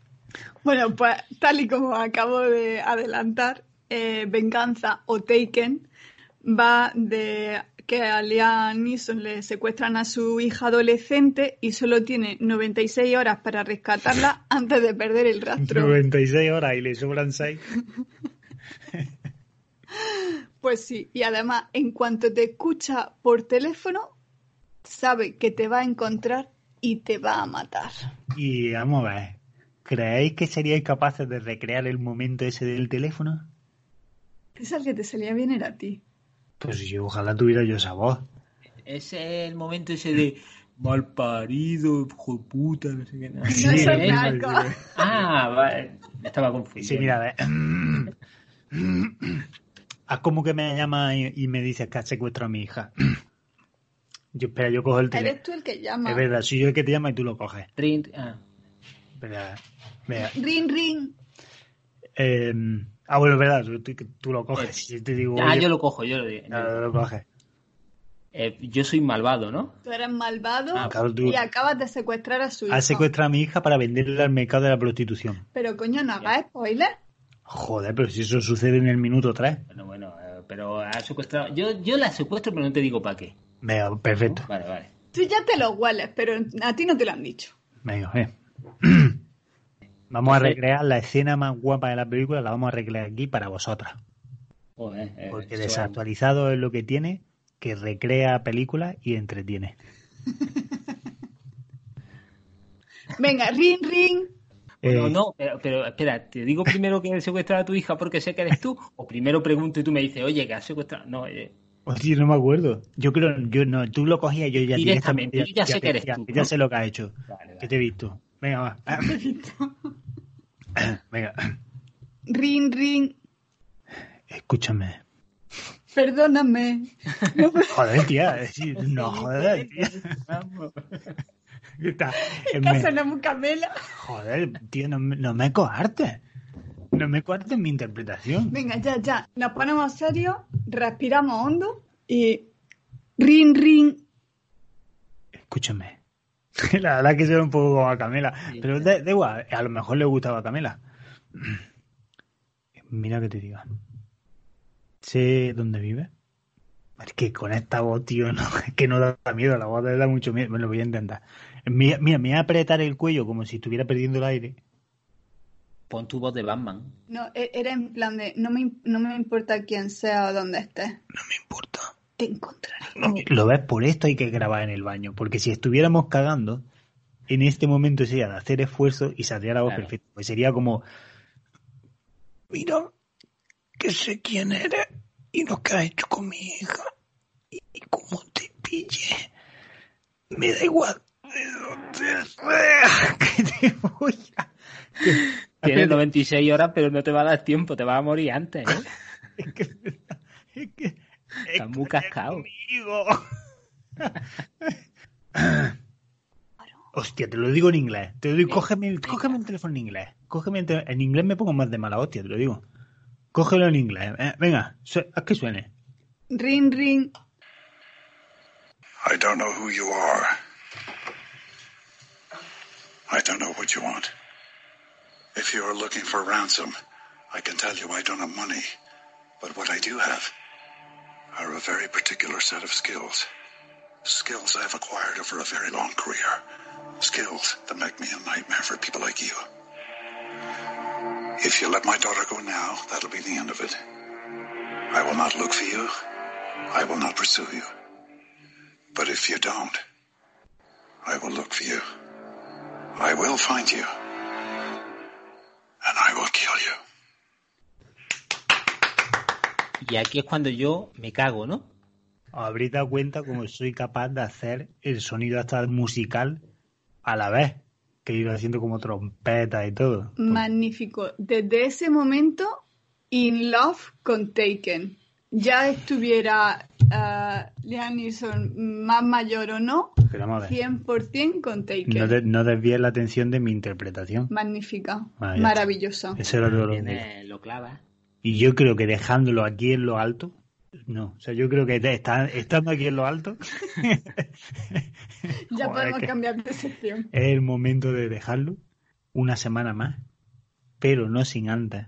Bueno, pues tal y como acabo de adelantar, eh, Venganza o Taken va de que a Liam Neeson le secuestran a su hija adolescente y solo tiene 96 horas para rescatarla antes de perder el rastro. 96 horas y le sobran 6. Pues sí, y además, en cuanto te escucha por teléfono, sabe que te va a encontrar y te va a matar. Y vamos a ver. ¿Creéis que seríais capaces de recrear el momento ese del teléfono? Esa el que te salía bien era a ti. Pues si ojalá tuviera yo esa voz. Ese es el momento ese de mal parido, hijo de puta, no sé qué. No, No, Sí, es sí. Ah, vale. Me estaba confundiendo. Sí, mira, a ver. Haz como que me llama y, y me dices que has secuestrado a mi hija. Yo, espera, yo cojo el teléfono. Eres tú el que llama. Es verdad, soy yo el que te llama y tú lo coges. Rin- ah. Espera, espera. Ring, ring. Eh, ah, bueno, es verdad, tú, lo coges. Si te digo, Ah, yo lo cojo, yo lo digo. ah, lo coges. Eh, yo soy malvado, ¿no? Tú eres malvado Ah, claro, tú- y acabas de secuestrar a su hija. Has secuestrado a mi hija para venderla al mercado de la prostitución. Pero coño, no hagas spoiler. Joder, pero si eso sucede en el minuto 3. Bueno, bueno, eh, pero ha secuestrado. Yo, yo la secuestro, pero no te digo para qué. Venga, perfecto. Vale, vale. Tú ya te lo hueles, pero a ti no te lo han dicho. Venga, eh. Vamos a recrear la escena más guapa de la película, la vamos a recrear aquí para vosotras. Joder, eh, Porque desactualizado es lo que tiene, que recrea películas y entretiene. Venga, ring, ring. No, Eh, no, pero, pero espera, ¿te digo primero que he secuestrado a tu hija porque sé que eres tú? ¿O primero pregunto y tú me dices, oye, que has secuestrado? No, eh, Hostia, no me acuerdo. Yo creo, yo no, tú lo cogías y yo ya Directamente, yo ya sé que eres ya, tú, ya ¿no? sé lo que has hecho. vale, vale. Que te he visto. Venga, va. Venga, Ring, ring. escúchame. Perdóname. No, Joder, tía. sí, No, joder, tía. Está- me- casa no camela. Joder, tío, no, me- no me coartes. No me coartes mi interpretación. Venga, ya, ya. Nos ponemos serios, respiramos hondo y. Ring, ring. Escúchame. La verdad que suena un poco como a Camela. Sí. Pero da, igual, a lo mejor le gustaba a Camela. Mira que te diga. Sé dónde vive. Es que con esta voz, tío, no, es que no da miedo, la voz da mucho miedo. Me lo voy a intentar. Mira, mira, me voy a apretar el cuello como si estuviera perdiendo el aire. Pon tu voz de Batman. No, e- era en plan de. No me, no me importa quién sea o dónde estés. No me importa. Te encontraré. No, lo ves, por esto hay que grabar en el baño. Porque si estuviéramos cagando, en este momento sería de hacer esfuerzo y saldría la voz Claro. perfecta. Pues sería como, mira, que sé quién eres y lo que has hecho con mi hija. Y, y cómo te pille. Me da igual. que te voy a... Tienes 96 horas, pero no te va a dar tiempo, te vas a morir antes. ¿eh? Es que, es que, Estás muy cascado. conmigo. Hostia, te lo digo en inglés. Te lo digo, cógeme, el- cógeme el teléfono en inglés. Cógeme el te- en inglés me pongo más de mala hostia, te lo digo. Cógelo en inglés. Eh, venga, su- haz que suene. Ring, ring. I don't know who you are. I don't know what you want. If you are looking for ransom, I can tell you I don't have money. But what I do have are a very particular set of skills. Skills I've acquired over a very long career. Skills that make me a nightmare for people like you. If you let my daughter go now, that'll be the end of it. I will not look for you. I will not pursue you. But if you don't, I will look for you. I will find you. And I will kill you. Y aquí es cuando yo me cago, ¿no? Habréis dado cuenta cómo soy capaz de hacer el sonido hasta musical a la vez. Que ido haciendo como trompeta y todo. Magnífico. Desde ese momento, In Love con Taken. Ya estuviera uh, Liam Neeson más mayor o no, Pero vamos a ver. 100% con Taken. No, de- no desvíes la atención de mi interpretación. Magnífica. Maravillosa. Eso era todo lo que- Tienes- lo clavas. Y yo creo que dejándolo aquí en lo alto, no. O sea, yo creo que está- estando aquí en lo alto, Ya Joder, podemos cambiar de sección. es el momento de dejarlo una semana más, pero no sin antes,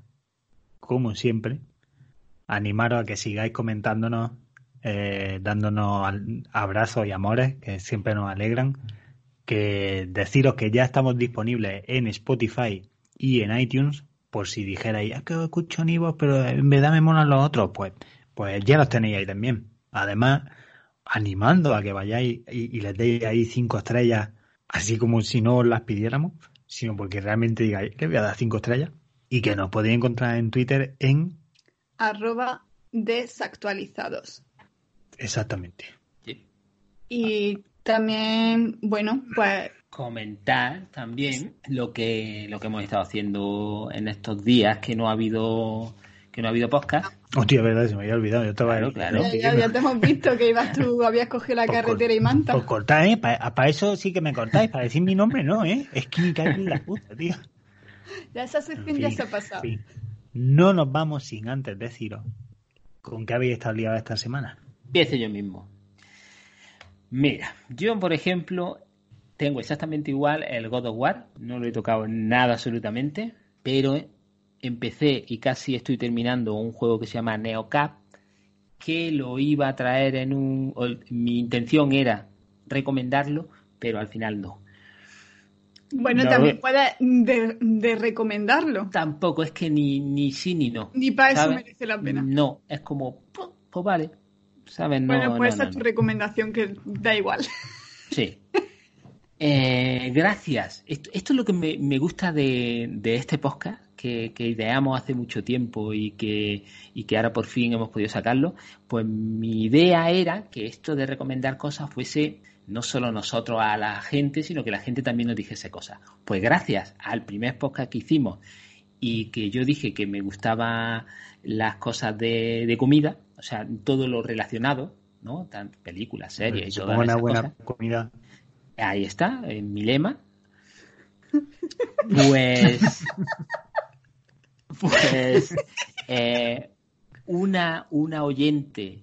como siempre, animaros a que sigáis comentándonos, eh, dándonos al- abrazos y amores, que siempre nos alegran, que deciros que ya estamos disponibles en Spotify y en iTunes, por si dijerais, es que os escucho en iVoox, pero en verdad me molan los otros, pues, pues ya los tenéis ahí también. Además, animando a que vayáis y, y les deis ahí cinco estrellas, así como si no os las pidiéramos, sino porque realmente digáis que voy a dar cinco estrellas y que nos podéis encontrar en Twitter en Arroba desactualizados. exactamente. Sí. Y también, bueno, pues Comentar también lo que, lo que hemos estado haciendo en estos días que no ha habido que no ha habido podcast. Hostia, verdad, se me había olvidado. Yo estaba Claro, ahí- claro. ya, ya- ya te hemos visto que ibas tú, habías cogido la cor- carretera y manta. Pues cortáis, ¿eh? Para eso sí que me cortáis, para decir mi nombre no, ¿eh? Es que me cago en la puta, tío. Ya esa En sección ya se ha pasado. en fin. No nos vamos sin antes deciros con qué habéis estado liados esta semana. Empiezo yo mismo. Mira, yo por ejemplo tengo exactamente igual el God of War, no lo he tocado nada absolutamente, pero empecé y casi estoy terminando un juego que se llama NeoCap, que lo iba a traer en un... o mi intención era recomendarlo, pero al final no. Bueno, No, también puedes de, de recomendarlo. Tampoco es que ni, ni sí ni no. Ni para eso ¿sabes? merece la pena. No, es como, pues, pues vale, ¿sabes? No, bueno, pues no, esa no, es tu no. recomendación que da igual. Sí. Eh, gracias. Esto, esto es lo que me, me gusta de, de este podcast, que, que ideamos hace mucho tiempo y que, y que ahora por fin hemos podido sacarlo. Pues mi idea era que esto de recomendar cosas fuese no solo nosotros a la gente, sino que la gente también nos dijese cosas. Pues gracias al primer podcast que hicimos y que yo dije que me gustaban las cosas de, de comida, o sea, todo lo relacionado, ¿no? Tan, películas, series y todas esas buena cosas. comida. Ahí está, en mi lema. Pues. Pues. eh, una, una oyente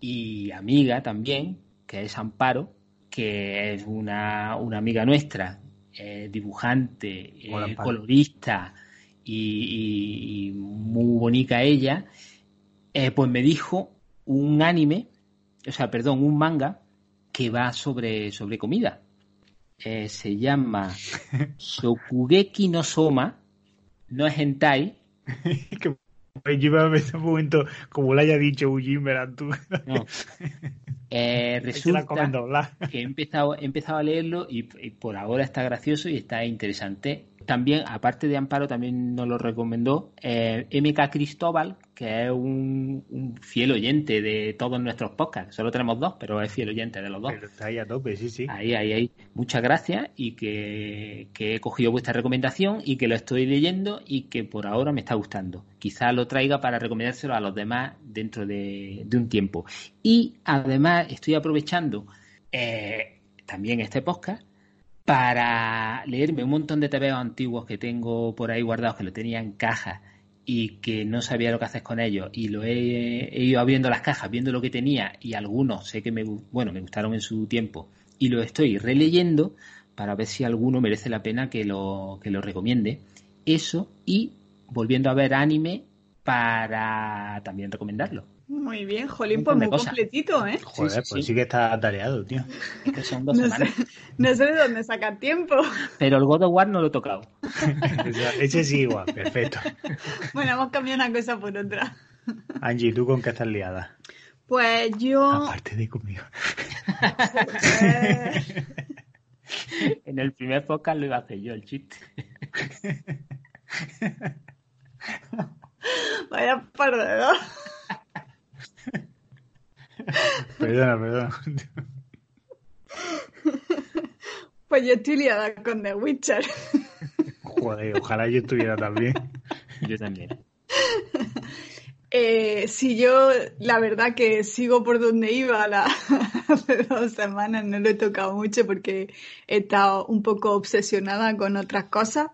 y amiga también, que es Amparo, que es una, una amiga nuestra, eh, dibujante, eh, Hola, colorista y, y- y muy bonita ella, eh, pues me dijo un anime, o sea, perdón, un manga que va sobre, sobre comida. Eh, se llama Shokugeki no Soma, no es hentai, que yo iba a un momento, como lo haya dicho Eugene, verás tú. no. Eh, resulta que he empezado, he empezado a leerlo y, y por ahora está gracioso y está interesante. También, aparte de Amparo, también nos lo recomendó eh, MK Cristóbal, que es un, fiel oyente de todos nuestros podcasts. Solo tenemos dos, pero es fiel oyente de los dos. Pero está ahí a tope, sí, sí. Ahí, ahí, ahí. Muchas gracias y que, he cogido vuestra recomendación y que lo estoy leyendo y que por ahora me está gustando. Quizás lo traiga para recomendárselo a los demás dentro de, un tiempo. Y además estoy aprovechando eh, también este podcast para leerme un montón de TVOs antiguos que tengo por ahí guardados, que lo tenía en caja y que no sabía lo que hacer con ellos y lo he, ido abriendo las cajas, viendo lo que tenía y algunos sé que me, bueno, me gustaron en su tiempo y lo estoy releyendo para ver si alguno merece la pena que lo, que lo recomiende. Eso y volviendo a ver anime para también recomendarlo. Muy bien, Jolín, pues muy completito, ¿eh? Joder, pues sí que está atareado, tío. Es que son dos semanas. no sé de dónde sacar tiempo. Pero el God of War no lo he tocado. Ese sí igual, perfecto. Bueno, hemos cambiado una cosa por otra. Angie, ¿tú con qué estás liada? Pues yo... Aparte de conmigo. en el primer podcast lo iba a hacer yo, el chiste. Vaya perdedor. Perdona, perdona. Pues yo estoy liada con The Witcher. Joder, ojalá yo estuviera también. Yo también. Eh, si yo, la verdad que sigo por donde iba la, hace dos semanas, no lo he tocado mucho porque he estado un poco obsesionada con otras cosas.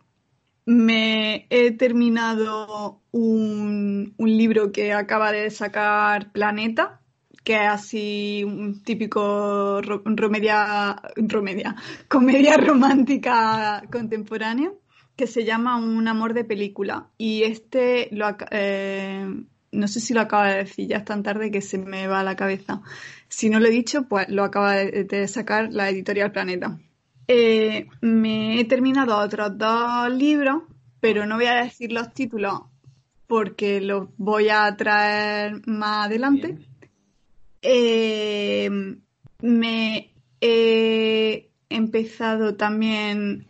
Me he terminado un, un libro que acaba de sacar Planeta, que es así un típico romedia, romedia, comedia romántica contemporánea, que se llama Un amor de película. Y este, lo, eh, no sé si lo acaba de decir, ya es tan tarde que se me va a la cabeza. Si no lo he dicho, pues lo acaba de, sacar la editorial Planeta. Eh, me he terminado otros dos libros, pero no voy a decir los títulos porque los voy a traer más adelante. Eh, me he empezado también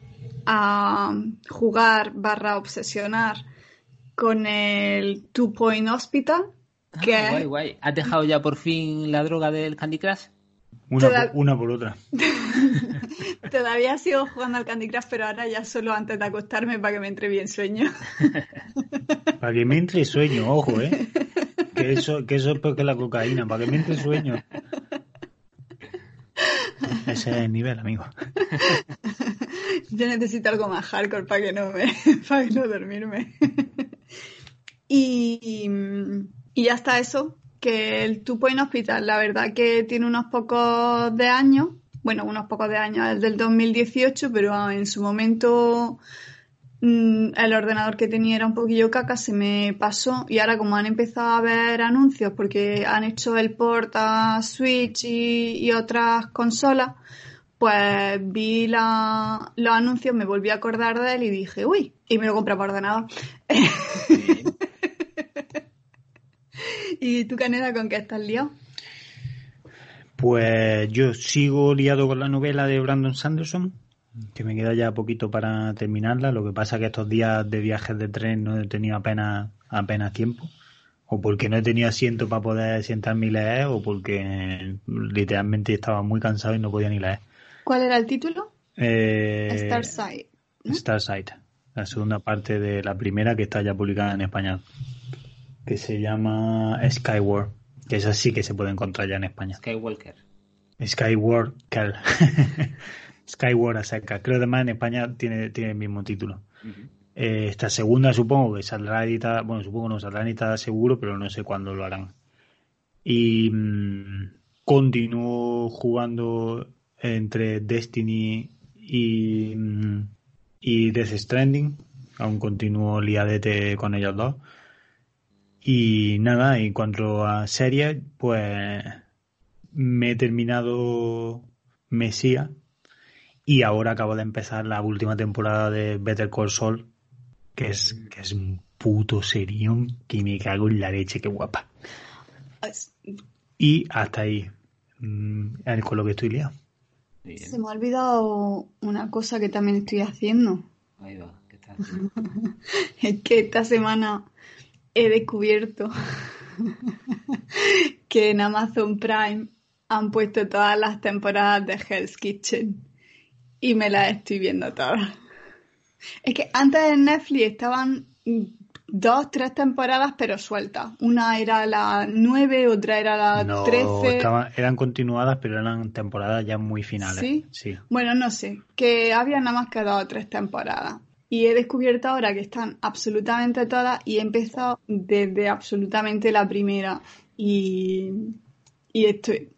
a jugar barra obsesionar con el Two Point Hospital. Ah, que... guay, guay. ¿Has dejado ya por fin la droga del Candy Crush? Una, por, otra. Todavía sigo jugando al Candy Crush, pero ahora ya solo antes de acostarme para que me entre bien sueño. para que me entre sueño, ojo, ¿eh? Que eso, que eso es peor que la cocaína, para que me entre sueño. Ese es el nivel, amigo. Yo necesito algo más hardcore para que no me, para no dormirme. Y, y ya está eso, que el Two Point Hospital, la verdad que tiene unos pocos de años, bueno, unos pocos de años, es del 2018, pero en su momento el ordenador que tenía era un poquillo caca, se me pasó y ahora como han empezado a ver anuncios porque han hecho el port a Switch y otras consolas, pues vi la, los anuncios, me volví a acordar de él y dije, uy, y me lo compré por ordenador. ¿Y tú, Caneda, con qué estás liado? Pues yo sigo liado con la novela de Brandon Sanderson, que me queda ya poquito para terminarla. Lo que pasa es que estos días de viajes de tren no he tenido apenas, apenas tiempo. O porque no he tenido asiento para poder sentarme y leer, o porque literalmente estaba muy cansado y no podía ni leer. ¿Cuál era el título? Eh, Starsight. Starsight, la segunda parte de la primera que está ya publicada en español, que se llama Skyward, que es así que se puede encontrar ya en España. Skywalker. Skywalker. Skyward a seca. Creo que además en España tiene, tiene el mismo título. Eh, esta segunda supongo que saldrá editada, bueno, supongo que no saldrá editada seguro, pero no sé cuándo lo harán. Y mm, continúo jugando entre Destiny y, y Death Stranding. Aún continúo liadete con ellos dos. Y nada, en cuanto a series, pues me he terminado Mesía y ahora acabo de empezar la última temporada de Better Call Saul, que es, que es un puto serión que me cago en la leche, qué guapa. Y hasta ahí, mm, con lo que estoy liado. Se me ha olvidado una cosa que también estoy haciendo. Ahí va, ¿qué está. Es que esta semana he descubierto que en Amazon Prime han puesto todas las temporadas de Hell's Kitchen y me las estoy viendo todas. Es que antes en Netflix estaban dos, tres temporadas, pero sueltas. Una era la nueve, otra era la No, trece. estaban- eran continuadas, pero eran temporadas ya muy finales. ¿Sí? Sí. Bueno, no sé, que había nada más que dos o tres temporadas. Y he descubierto ahora que están absolutamente todas y he empezado desde absolutamente la primera. Y, y estoy...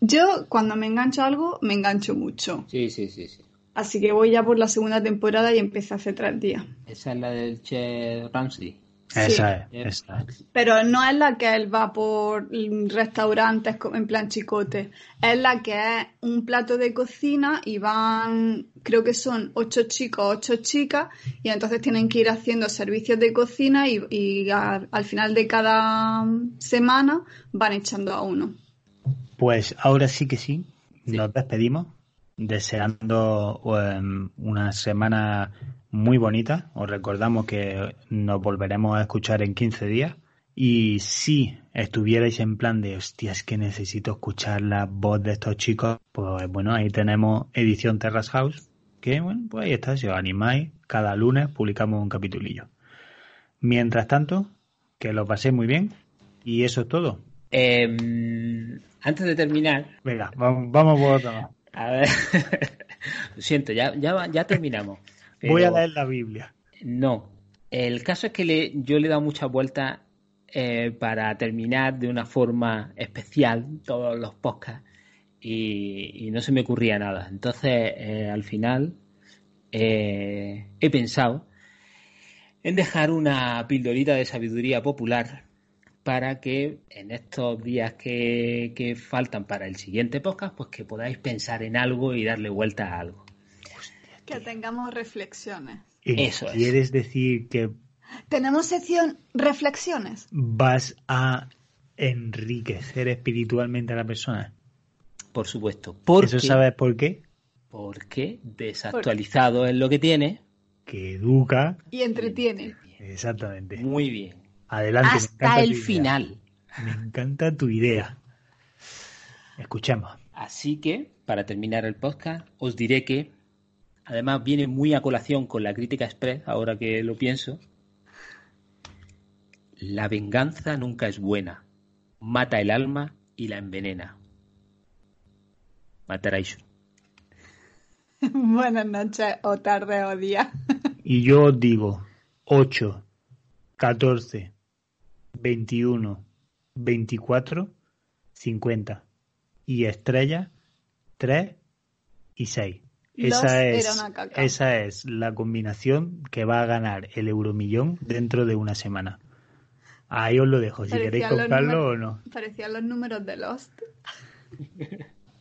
Yo cuando me engancho a algo, me engancho mucho. Sí, sí, sí, sí. Así que voy ya por la segunda temporada y empecé hace tres días. Esa es la del Chef Ramsey. Esa es, Yep. esa es. Pero no es la que él va por restaurantes en plan chicote. Es la que es un plato de cocina y van, creo que son ocho chicos, ocho chicas, y entonces tienen que ir haciendo servicios de cocina y, y a- al final de cada semana van echando a uno. Pues ahora sí que sí, nos despedimos, deseando em, una semana muy bonita. Os recordamos que nos volveremos a escuchar en 15 días. Y si estuvierais en plan de, hostia, es que necesito escuchar la voz de estos chicos, pues bueno, ahí tenemos edición Terrace House, que bueno, pues ahí está, si os animáis, cada lunes publicamos un capitulillo. Mientras tanto, que lo paséis muy bien y eso es todo. Em, antes de terminar, Venga, vamos, por otro a ver, lo siento, ya, ya, ya terminamos. Voy a leer la Biblia. No, el caso es que le, yo le he dado muchas vueltas eh, para terminar de una forma especial todos los podcasts y, y no se me ocurría nada. Entonces, eh, al final, eh, he pensado en dejar una pildorita de sabiduría popular para que en estos días que, que faltan para el siguiente podcast, pues que podáis pensar en algo y darle vuelta a algo. Que tengamos reflexiones. ¿Y Eso es. ¿Quieres decir que Tenemos sección reflexiones. vas a enriquecer espiritualmente a la persona? Por supuesto. Porque, ¿Eso sabes por qué? porque desactualizado es lo que tiene. Que educa. Y entretiene. Exactamente. Muy bien. Adelante. Hasta el final. Me encanta tu idea. Escuchemos. Así que, para terminar el podcast, os diré que, además, viene muy a colación con la crítica express, ahora que lo pienso. La venganza nunca es buena. Mata el alma y la envenena. Mataréis. Buenas noches o tarde o día. Y yo os digo 8, 14, 21, 24, 50. Y estrella 3 y 6. Los Esa es, esa es la combinación que va a ganar el euromillón dentro de una semana. Ahí os lo dejo, si queréis Parecían comprarlo o no. Parecían los números de Lost.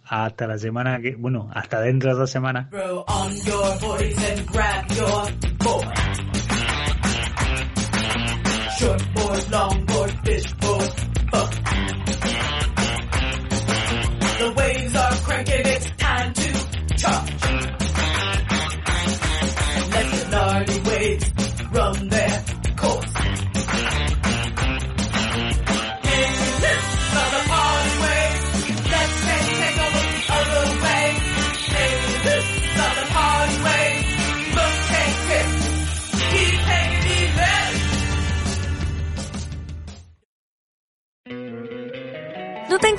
Hasta la semana que, bueno, hasta dentro de dos semanas. fish boy. Fuck.